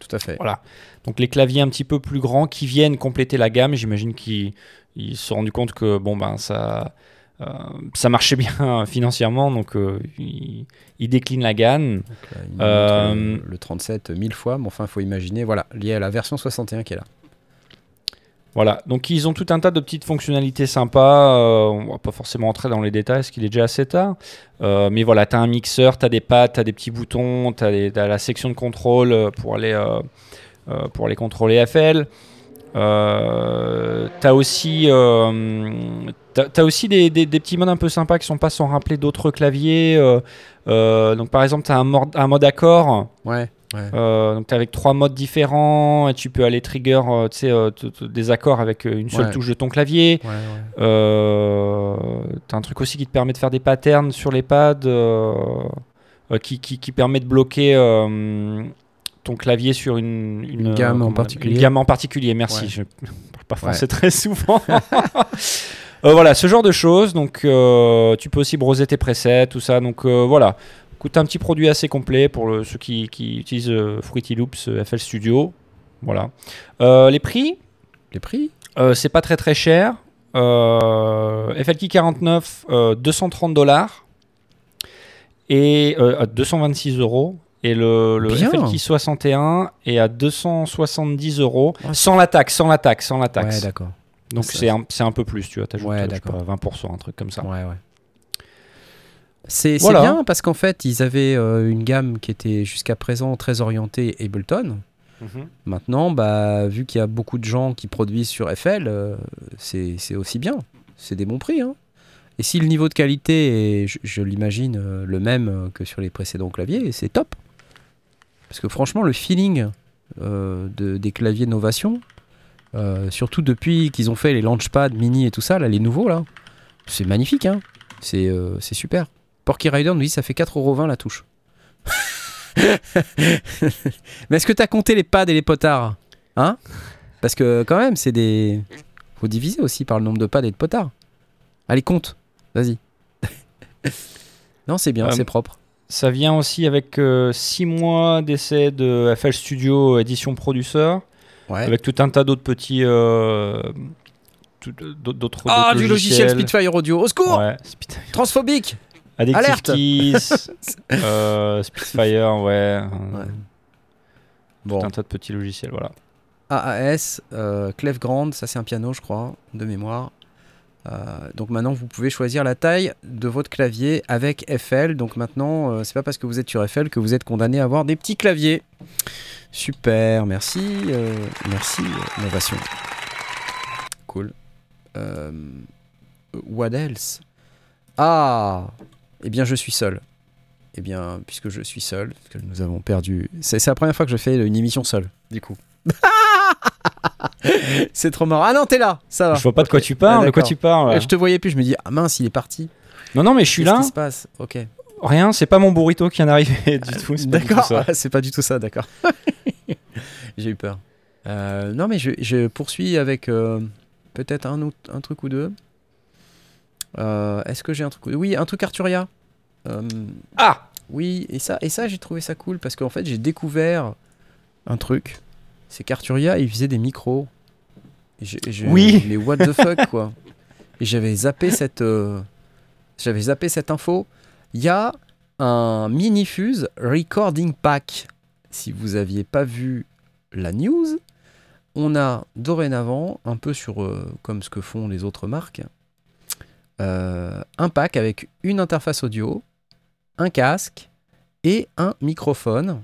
Tout à fait. Voilà. Donc les claviers un petit peu plus grands qui viennent compléter la gamme. J'imagine qu'ils ils se sont rendus compte que bon ben ça euh, ça marchait bien <laughs> financièrement, donc euh, ils déclinent la gamme. Donc là, il nous Euh, euh, le 37 mille fois, mais enfin, il faut imaginer, voilà, lié à la version 61 qui est là. Voilà, donc ils ont tout un tas de petites fonctionnalités sympas. euh, on va pas forcément entrer dans les détails parce qu'il est déjà assez tard. Euh, mais voilà, tu as un mixeur, tu as des pads, tu as des petits boutons, tu as, la section de contrôle euh, pour aller, euh, euh, pour aller contrôler FL. Euh, tu as aussi, euh, t'as- t'as aussi des, des- des petits modes un peu sympas qui sont pas sans rappeler d'autres claviers. euh, euh, donc par exemple, tu as un, mode- un mode accord. Ouais, ouais. Euh, donc, tu avec trois modes différents et tu peux aller trigger des accords avec une seule Ouais. touche de ton clavier. ouais, ouais. Euh, tu as un truc aussi qui te permet de faire des patterns sur les pads qui, qui, qui permet de bloquer ton clavier sur une, Une gamme en particulier. Une gamme en particulier, merci. Ouais. Je parle pas français très souvent. <laughs> Euh, voilà, ce genre de choses. Donc, euh, tu peux aussi broser tes presets, tout ça. Donc, euh, voilà. Coûte un petit produit assez complet pour le- ceux qui, qui utilisent Fruity Loops FL Studio. Voilà. Les prix, Les prix? C'est pas très très cher. FLK 49, euh, 230 dollars et euh, à 226 euros. Et le, le. FLK 61 est à 270 euros Ouais, sans la taxe, sans la taxe, sans la Ouais, taxe. d'accord. Donc c'est un, un peu plus, tu vois. T'ajoutes Ouais, euh, je sais d'accord. pas, 20%, un truc comme ça. Ouais, ouais. C'est Voilà. bien parce qu'en fait, ils avaient euh, une gamme qui était jusqu'à présent très orientée Ableton. Mhm. Maintenant, bah, vu qu'il y a beaucoup de gens qui produisent sur FL, euh, c'est aussi bien. C'est des bons prix. hein. Et si le niveau de qualité est, je, je l'imagine, euh, le même que sur les précédents claviers, c'est top. Parce que franchement, le feeling de, des claviers Novation, euh, surtout depuis qu'ils ont fait les Launchpad mini et tout ça, là, les nouveaux, là, c'est magnifique. Hein. C'est euh, super. Porky Rider nous dit ça fait 4,20€ la touche. <laughs> Mais est-ce que t'as compté les pads et les potards Hein? Parce que quand même, c'est des. Faut diviser aussi par le nombre de pads et de potards. Allez, compte. Vas-y. <laughs> non, c'est bien, Euh, c'est propre. Ça vient aussi avec 6 mois d'essai de FL Studio édition Producer. Ouais. avec tout un tas d'autres petits euh, tout- d'autres Ah, du logiciel. Spitfire Audio. Au secours ouais Spitfire. Transphobique Addictive Alerte <laughs> euh, Spitfire ouais, euh, Bon. tout un tas de petits logiciels voilà AAS, euh, Clef Grande, ça c'est un piano, je crois, de mémoire. Euh, donc maintenant, vous pouvez choisir la taille de votre clavier avec FL. Donc maintenant, euh, c'est pas parce que vous êtes sur FL que vous êtes condamné à avoir des petits claviers. Super, merci, euh, merci euh, Novation. Cool. What else? Ah, eh bien je suis seul. Eh bien, puisque je suis seul, que nous avons perdu. C'est c'est la première fois que je fais une émission seule, du coup. <laughs> <laughs> c'est trop marrant. Ah non, t'es là, ça va. je vois pas de quoi tu parles Ah, de quoi tu parles Je te voyais plus, je me dis, ah mince, il est parti. non non mais je suis Qu'est-ce là qui se passe? Ok. rien c'est pas mon burrito qui vient d'arriver <laughs> du tout D'accord. Ah, <laughs> c'est pas du tout ça, d'accord. J'ai eu peur. Euh, non, mais je, je poursuis avec euh, peut-être un, truc ou deux. Euh, Est-ce que j'ai un truc ou- Oui, un truc Arturia. Ah oui, et ça, et ça j'ai trouvé ça cool parce qu'en fait, j'ai découvert un truc. C'est qu'Arturia, il faisait des micros. Et Oui. Mais what the fuck, quoi. et j'avais zappé cette, euh, j'avais zappé cette info. Il y a un Minifuse Recording Pack. Si vous aviez pas vu la news, on a dorénavant, un peu sur euh, comme ce que font les autres marques, euh, un pack avec une interface audio, un casque et un microphone.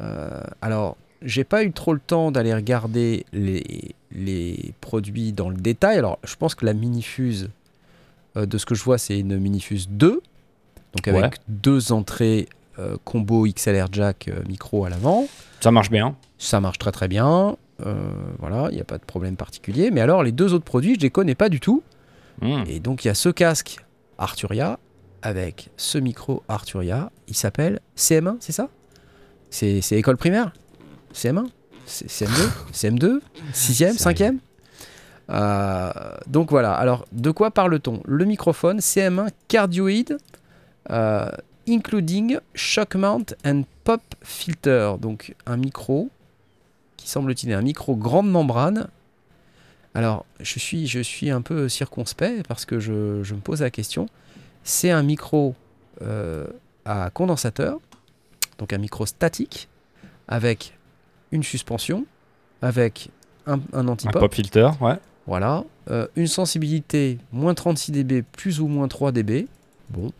Euh, alors, j'ai pas eu trop le temps d'aller regarder les, les produits dans le détail. Alors, je pense que la Minifuse, euh, de ce que je vois, c'est une Minifuse 2. Donc, avec Ouais. deux entrées euh, combo XLR jack euh, micro à l'avant. Ça marche bien. Ça marche très très bien. Euh, voilà, il n'y a pas de problème particulier. Mais alors, les deux autres produits, je les connais pas du tout. Hmm. Et donc il y a ce casque Arturia avec ce micro Arturia. Il s'appelle CM1, c'est ça? C'est école primaire? CM1 C'est- CM2 CM2 6e Sérieux 5e Euh, donc voilà, alors de quoi parle-t-on? Le microphone CM1 cardioid euh, including shock mount and pop filter. Donc un micro qui semble-t-il un micro grande membrane alors, je suis, je suis un peu circonspect parce que je, je me pose la question. C'est un micro euh, à condensateur, donc un micro statique, avec une suspension, avec un, un Un anti-pop, pop filter, ouais. voilà, euh, une sensibilité moins 36 dB, plus ou moins 3 dB. Bon,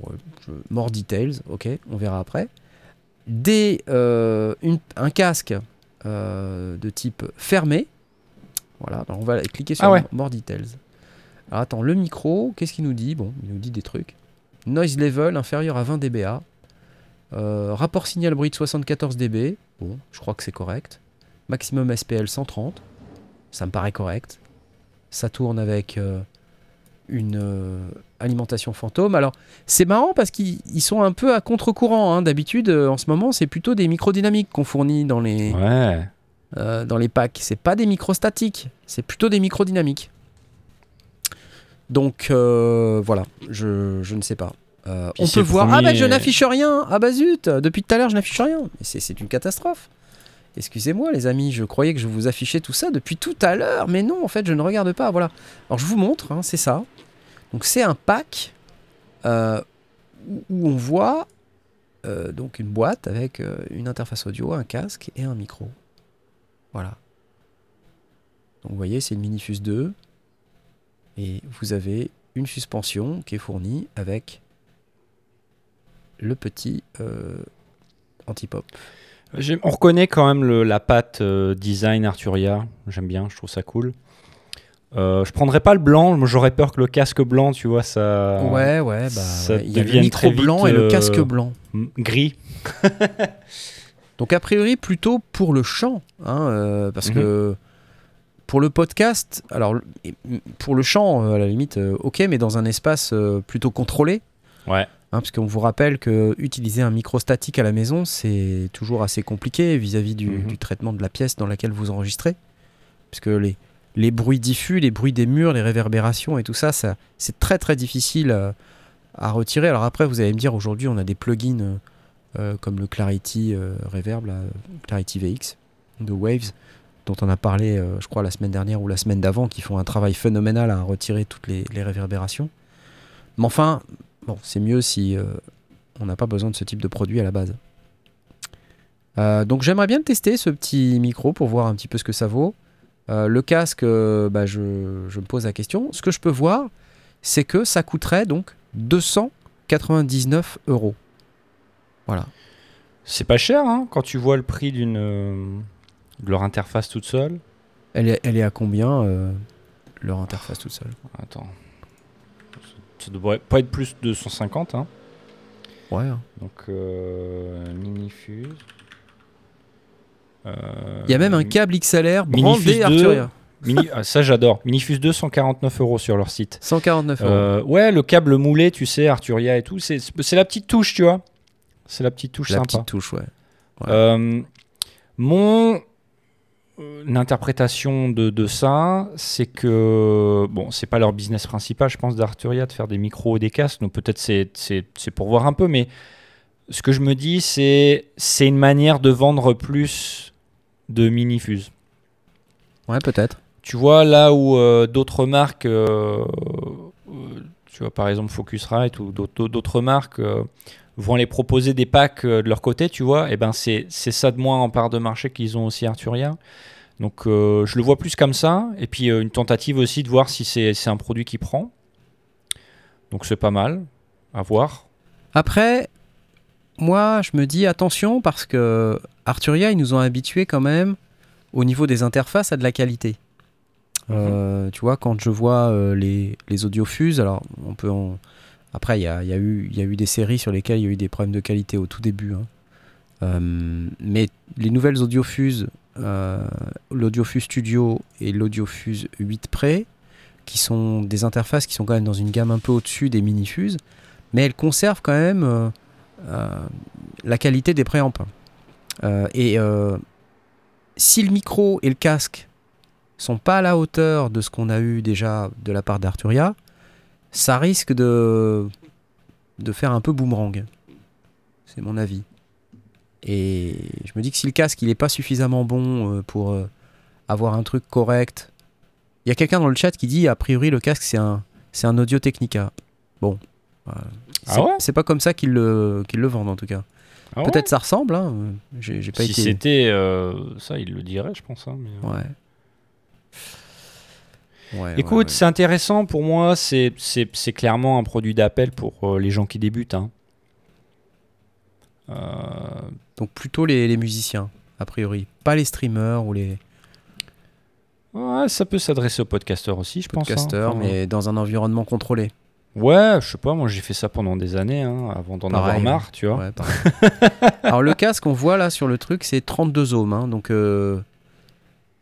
Ouais, je- more details, ok, on verra après. Des, euh, une- un casque euh, de type fermé. Voilà, alors on va cliquer sur Ah ouais. more details. Alors attends, le micro, qu'est-ce qu'il nous dit? Bon, il nous dit des trucs. Noise level inférieur à 20 dBA. Euh, rapport signal bruit de 74 dB. Bon, je crois que c'est correct. Maximum SPL 130. Ça me paraît correct. Ça tourne avec euh, une euh, alimentation fantôme. Alors, c'est marrant parce qu'ils ils sont un peu à contre-courant. hein. D'habitude, en ce moment, c'est plutôt des microdynamiques qu'on fournit dans les, Ouais. dans les packs. C'est pas des microstatiques, c'est plutôt des microdynamiques. Donc voilà, je, je ne sais pas. Euh, on peut voir. Ah bah je n'affiche rien. Ah bah zut, depuis tout à l'heure je n'affiche rien. C'est une catastrophe. Excusez-moi les amis, je croyais que je vous affichais tout ça depuis tout à l'heure, mais non en fait je ne regarde pas. Voilà. Alors je vous montre, hein, c'est ça. Donc c'est un pack euh, où- on voit euh, donc une boîte avec une interface audio, un casque et un micro. Voilà. Donc vous voyez, c'est une Minifuse 2. Et vous avez une suspension qui est fournie avec le petit euh, anti-pop. On reconnaît quand même le- la patte euh, design Arturia. J'aime bien, je trouve ça cool. Euh, je prendrais pas le blanc, j'aurais peur que le casque blanc, tu vois, ça. ouais, ouais, bah, ça ouais. il y a le micro blanc et le euh, casque blanc. Gris. <laughs> Donc a priori plutôt pour le chant, hein, euh, parce Mhm. que pour le podcast, alors pour le chant à la limite, ok, mais dans un espace plutôt contrôlé, Ouais. Hein, parce qu'on vous rappelle que utiliser un micro statique à la maison, c'est toujours assez compliqué vis-à-vis du, Mhm. du traitement de la pièce dans laquelle vous enregistrez, puisque les les bruits diffus, les bruits des murs, les réverbérations et tout ça, ça c'est très très difficile euh, à retirer. Alors après, vous allez me dire, aujourd'hui, on a des plugins euh, euh, comme le Clarity euh, Reverb, Clarity VX de Waves, dont on a parlé, euh, je crois, la semaine dernière ou la semaine d'avant, qui font un travail phénoménal à retirer toutes les, les réverbérations. Mais enfin, bon, c'est mieux si euh, on n'a pas besoin de ce type de produit à la base. Euh, donc j'aimerais bien tester, ce petit micro, pour voir un petit peu ce que ça vaut. Euh, le casque, bah, je, je me pose la question. Ce que je peux voir, c'est que ça coûterait donc 299 euros. Voilà. C'est pas cher, hein, quand tu vois le prix d'une de leur interface toute seule. Elle est, elle est à combien leur interface toute seule? Attends. Ça devrait pas être plus de 150, hein. Ouais. hein. Donc, euh, Minifuse. Euh, Il y a même un câble XLR Minifuse brandé 2. Arturia. Mini, ah, ça j'adore. Minifuse 2, 149 euros sur leur site. 149 euros. Euh, ouais, le câble moulé, tu sais, Arturia et tout, c'est c'est la petite touche, tu vois. C'est la petite touche La sympa. petite touche, ouais. Ouais. Euh, mon euh, interprétation de, de ça, c'est que bon, c'est pas leur business principal, je pense, d'Arturia de faire des micros et des casques. Donc peut-être c'est c'est c'est pour voir un peu, mais ce que je me dis, c'est c'est une manière de vendre plus de minifuse. Ouais, peut-être. tu vois, là où euh, d'autres marques, euh, euh, tu vois, par exemple Focusrite ou d'autres d'autres marques euh, vont les proposer des packs euh, de leur côté, tu vois, et ben c'est ça de moins en part de marché qu'ils ont aussi Arturia. Donc euh, je le vois plus comme ça. Et puis euh, une tentative aussi de voir si c'est un produit qui prend. Donc c'est pas mal à voir. Après, moi, je me dis attention parce que Arturia, ils nous ont habitués quand même au niveau des interfaces à de la qualité. Euh, tu vois, quand je vois les, les audiofuses, alors on peut en... Après, il y a, eu- des séries sur lesquelles il y a eu des problèmes de qualité au tout début. hein. Euh, mais les nouvelles audiofuses, euh, l'Audiofuse Studio et l'Audiofuse 8 Pre, qui sont des interfaces qui sont quand même dans une gamme un peu au-dessus des mini-fuses, mais elles conservent quand même euh, la qualité des préamps. Euh, et si le micro et le casque sont pas à la hauteur de ce qu'on a eu déjà de la part d'Arturia, ça risque de, de faire un peu boomerang. C'est mon avis. Et je me dis que si le casque il est pas suffisamment bon euh, pour euh, avoir un truc correct, il y a quelqu'un dans le chat qui dit a priori le casque c'est un c'est un Audio Technica. Bon, Ah c'est ouais c'est pas comme ça qu'ils le qu'ils le vendent en tout cas. Ah ouais Peut-être ça ressemble. Hein. J'ai j'ai pas si été. c'était euh, ça, il le dirait, je pense. hein, mais. Ouais. Ouais, Écoute, ouais, ouais. c'est intéressant pour moi. C'est c'est- c'est clairement un produit d'appel pour euh, les gens qui débutent. hein. Euh, donc plutôt les, les musiciens a priori, pas les streamers ou les ouais, ça peut s'adresser aux podcasteurs aussi, je pense. hein. podcasters, Enfin, mais dans un environnement contrôlé. Ouais, je sais pas. Moi, j'ai fait ça pendant des années, hein, avant d'en avoir marre, tu vois. <laughs> Alors le casque, on voit là sur le truc, c'est 32 ohms. hein, donc, euh,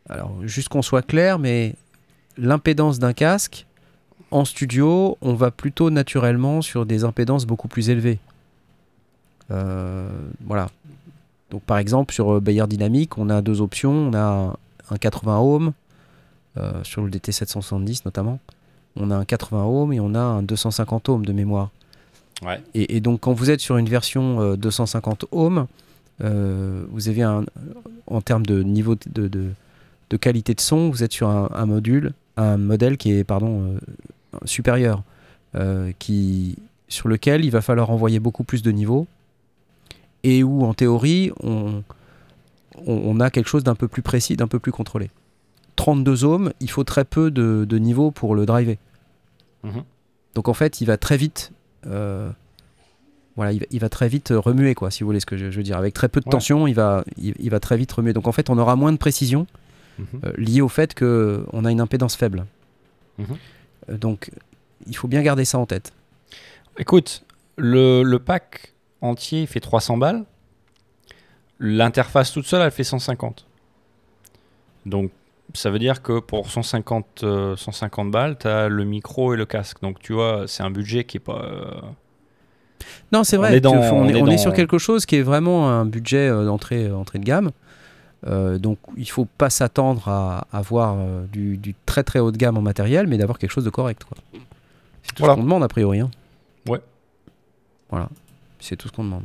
alors juste qu'on soit clair, mais l'impédance d'un casque en studio, on va plutôt naturellement sur des impédances beaucoup plus élevées. Euh, voilà. Donc par exemple sur euh, Bayer Dynamic, on a deux options. On a un 80 ohms euh, sur le DT 770 notamment. On a un 80 ohms et on a un 250 ohms de mémoire. Ouais. Et, et donc quand vous êtes sur une version euh, 250 ohms, vous avez un, en termes de niveau de, de, de qualité de son, vous êtes sur un, un module, un modèle qui est pardon euh, supérieur, euh, qui sur lequel il va falloir envoyer beaucoup plus de niveaux et où en théorie on, on, on a quelque chose d'un peu plus précis, d'un peu plus contrôlé. 32 ohms, il faut très peu de, de niveaux pour le driver. Mhm. Donc en fait, il va très vite, euh, voilà, il va, il va très vite remuer quoi, si vous voulez ce que je, je veux dire. Avec très peu de Ouais. tension, il va, il, il va très vite remuer. Donc en fait, on aura moins de précision. Euh, liée au fait que on a une impédance faible. Mhm. Euh, donc il faut bien garder ça en tête. Écoute, le, le pack entier fait 300 balles. L'interface toute seule, elle fait 150. Donc, ça veut dire que pour 150, euh, 150 balles, tu as le micro et le casque. Donc, tu vois, c'est un budget qui est pas. Non, c'est On vrai. est dans- on, est, sur quelque chose qui est vraiment un budget euh, d'entrée euh, entrée de gamme. Euh, donc il faut pas s'attendre à avoir euh, du, du très très haut de gamme en matériel, mais d'avoir quelque chose de correct. quoi. C'est tout Voilà. ce qu'on demande a priori. hein. Ouais. Voilà, c'est tout ce qu'on demande.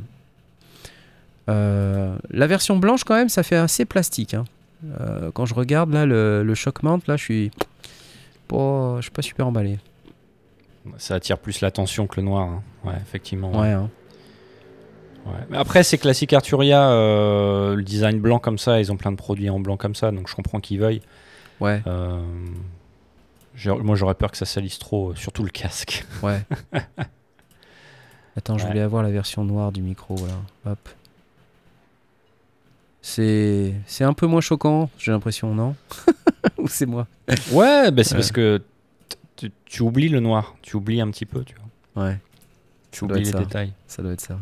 Euh, la version blanche quand même, ça fait assez plastique. hein. Euh, quand je regarde là le, le shock mount, là je suis pas, je suis pas super emballé. Ça attire plus l'attention que le noir. hein. Ouais, effectivement. Ouais. hein. Ouais. Mais après, c'est classique Arturia, euh, le design blanc comme ça, ils ont plein de produits en blanc comme ça, donc je comprends qu'ils veuillent. Ouais. Euh, moi, j'aurais peur que ça salisse trop, euh, surtout le casque. <laughs> Ouais. Attends, je Ouais. voulais avoir la version noire du micro, voilà. Hop. C'est c'est un peu moins choquant, j'ai l'impression, non? <laughs> Ou c'est moi? Ouais, bah, c'est Ouais. parce que tu, oublies le noir, tu oublies un petit peu, tu vois. Ouais, Tu oublies les ça. détails. ça doit être ça.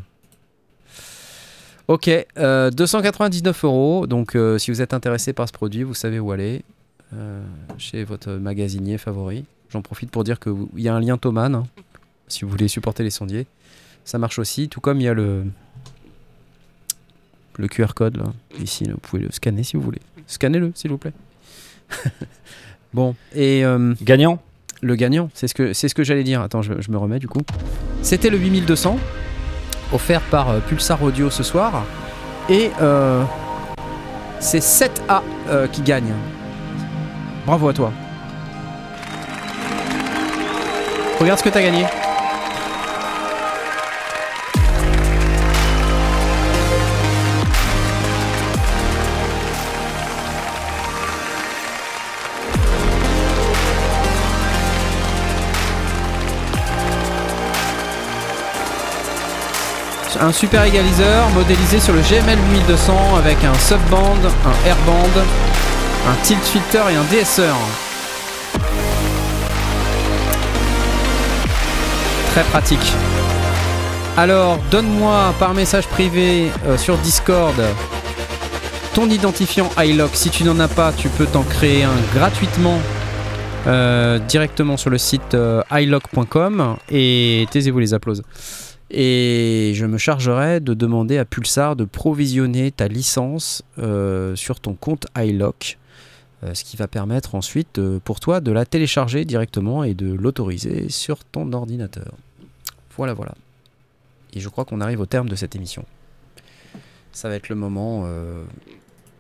Ok, euh, 299 euros. Donc, euh, si vous êtes intéressé par ce produit, vous savez où aller. euh, chez votre magasinier favori. J'en profite pour dire qu'il y a un lien Thomann, hein, si vous voulez supporter les sondiers. Ça marche aussi, tout comme il y a le, le QR code là, ici. là, vous pouvez le scanner si vous voulez. Scannez-le, s'il vous plaît. <laughs> bon, et euh, Gagnant le gagnant, c'est ce que, ce que j'allais dire. Attends, je, je me remets du coup. C'était le 8200, offert par euh, Pulsar Audio ce soir. Et euh, c'est 7A euh, qui gagne. Bravo à toi. Regarde ce que t'as gagné. Un super égaliseur modélisé sur le GML 8200 avec un subband, un airband, un tilt filter et un DSR. Très pratique. Alors, donne-moi par message privé euh, sur Discord ton identifiant iLock. Si tu n'en as pas, tu peux t'en créer un gratuitement euh, directement sur le site euh, iLock.com et taisez-vous les applauses. Et je me chargerai de demander à Pulsar de provisionner ta licence euh, sur ton compte iLock, euh, ce qui va permettre ensuite euh, pour toi de la télécharger directement et de l'autoriser sur ton ordinateur. Voilà, voilà. Et je crois qu'on arrive au terme de cette émission. Ça va être le moment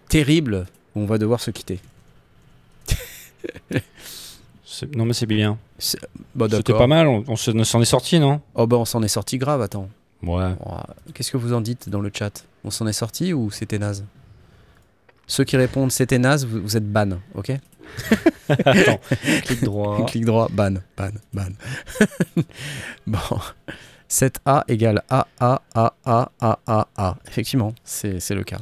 terrible où on va devoir se quitter. Non, mais c'est bien. Bah, C'était pas mal, on, s'en est sorti, non? Oh, bah on s'en est sorti grave, attends. Ouais. Qu'est-ce que vous en dites dans le chat? On s'en est sorti ou c'était naze? Ceux qui répondent c'était naze, vous, êtes ban, ok? <laughs> Attends, clic droit. clic droit, ban, ban, ban. <laughs> bon. 7A égale A, A, A, A, A, A, A. Effectivement, c'est le cas.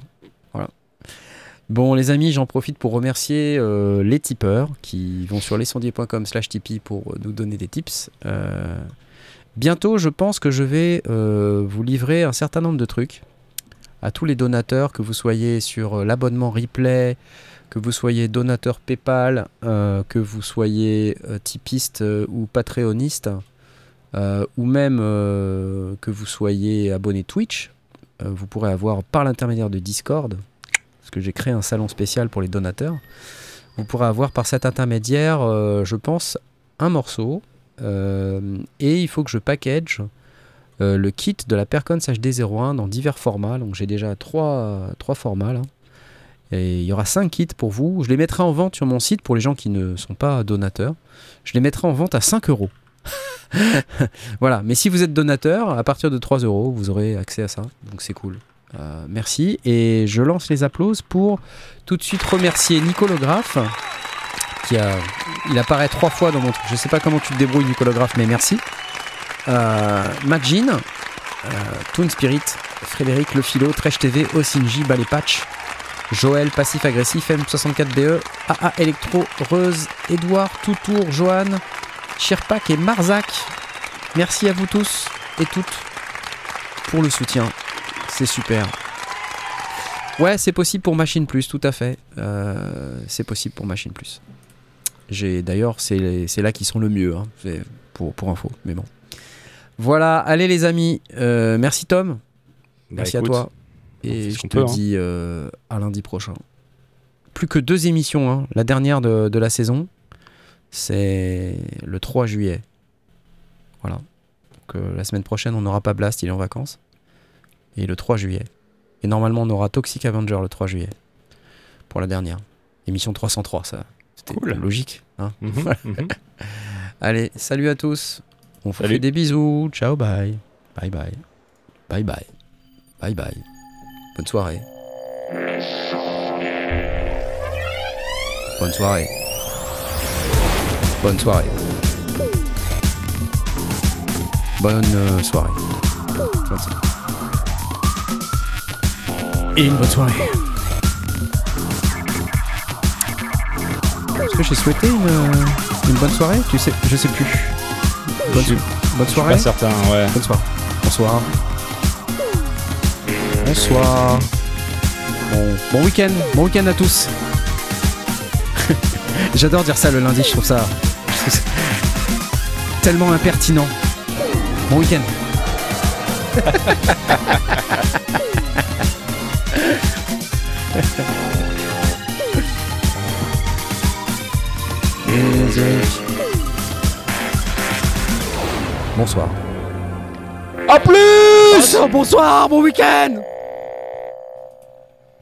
Bon les amis, j'en profite pour remercier euh, les tipeurs qui vont sur lescendier.com slash tipeee pour nous donner des tips. Euh, bientôt, je pense que je vais euh, vous livrer un certain nombre de trucs à tous les donateurs, que vous soyez sur l'abonnement replay, que vous soyez donateur PayPal, que vous soyez tipiste ou patreoniste, ou même que vous soyez abonné Twitch. vous pourrez avoir par l'intermédiaire de Discord, j'ai créé un salon spécial pour les donateurs. Vous pourrez avoir par cet intermédiaire, euh, je pense, un morceau. Euh, et il faut que je package euh, le kit de la Percons HD01 dans divers formats. Donc j'ai déjà trois, trois formats là. Et il y aura cinq kits pour vous. Je les mettrai en vente sur mon site pour les gens qui ne sont pas donateurs. Je les mettrai en vente à 5 euros. <laughs> voilà, mais si vous êtes donateur, à partir de 3 euros, vous aurez accès à ça. Donc c'est cool. Euh, merci. Et je lance les applauses pour tout de suite remercier Nicolographe. Qui a, il apparaît trois fois dans mon truc. Je sais pas comment tu te débrouilles, Nicolographe, mais merci. Euh, Majin, euh, Toon Spirit, Frédéric Le Philo, Tresh TV, Osinji, Ballet Patch, Joël, Passif Agressif, M64BE, AA Electro, Reuse, Edouard, Toutour, Johan, Sherpak et Marzac. Merci à vous tous et toutes pour le soutien. C'est super. Ouais, c'est possible pour Machine Plus, tout à fait. Euh, c'est possible pour Machine Plus. J'ai d'ailleurs, c'est là qu'ils sont le mieux, hein, pour, pour info. Mais bon. Voilà, allez les amis. Euh, merci Tom. Bah, merci à toi. Et je te hein. dis euh, à lundi prochain. Plus que deux émissions. Hein. La dernière de, de la saison, c'est le 3 juillet. Voilà. Donc, la semaine prochaine, on n'aura pas Blast, il est en vacances et le 3 juillet. Et normalement, on aura Toxic Avenger le 3 juillet pour la dernière. Émission 303, ça. C'était logique. Hein mhm, <laughs> mhm. <laughs> Allez, salut à tous. On fait des bisous. Ciao, bye. Bye bye. Bye bye. Bye bye. Bonne soirée. Bonne soirée. Bonne soirée. Bonne euh, soirée. Bonne soirée et une bonne soirée. Est-ce que j'ai souhaité une, une, bonne soirée Tu sais, je sais plus. Bonne, bonne soirée. pas certain, ouais. Bonne soirée. Bonsoir. Bonsoir. Bon, bon week-end. Bon week-end à tous. <laughs> J'adore dire ça le lundi. Je trouve ça, je trouve ça tellement impertinent. Bon week-end. <laughs> Bonsoir. A plus Bonsoir, bon week-end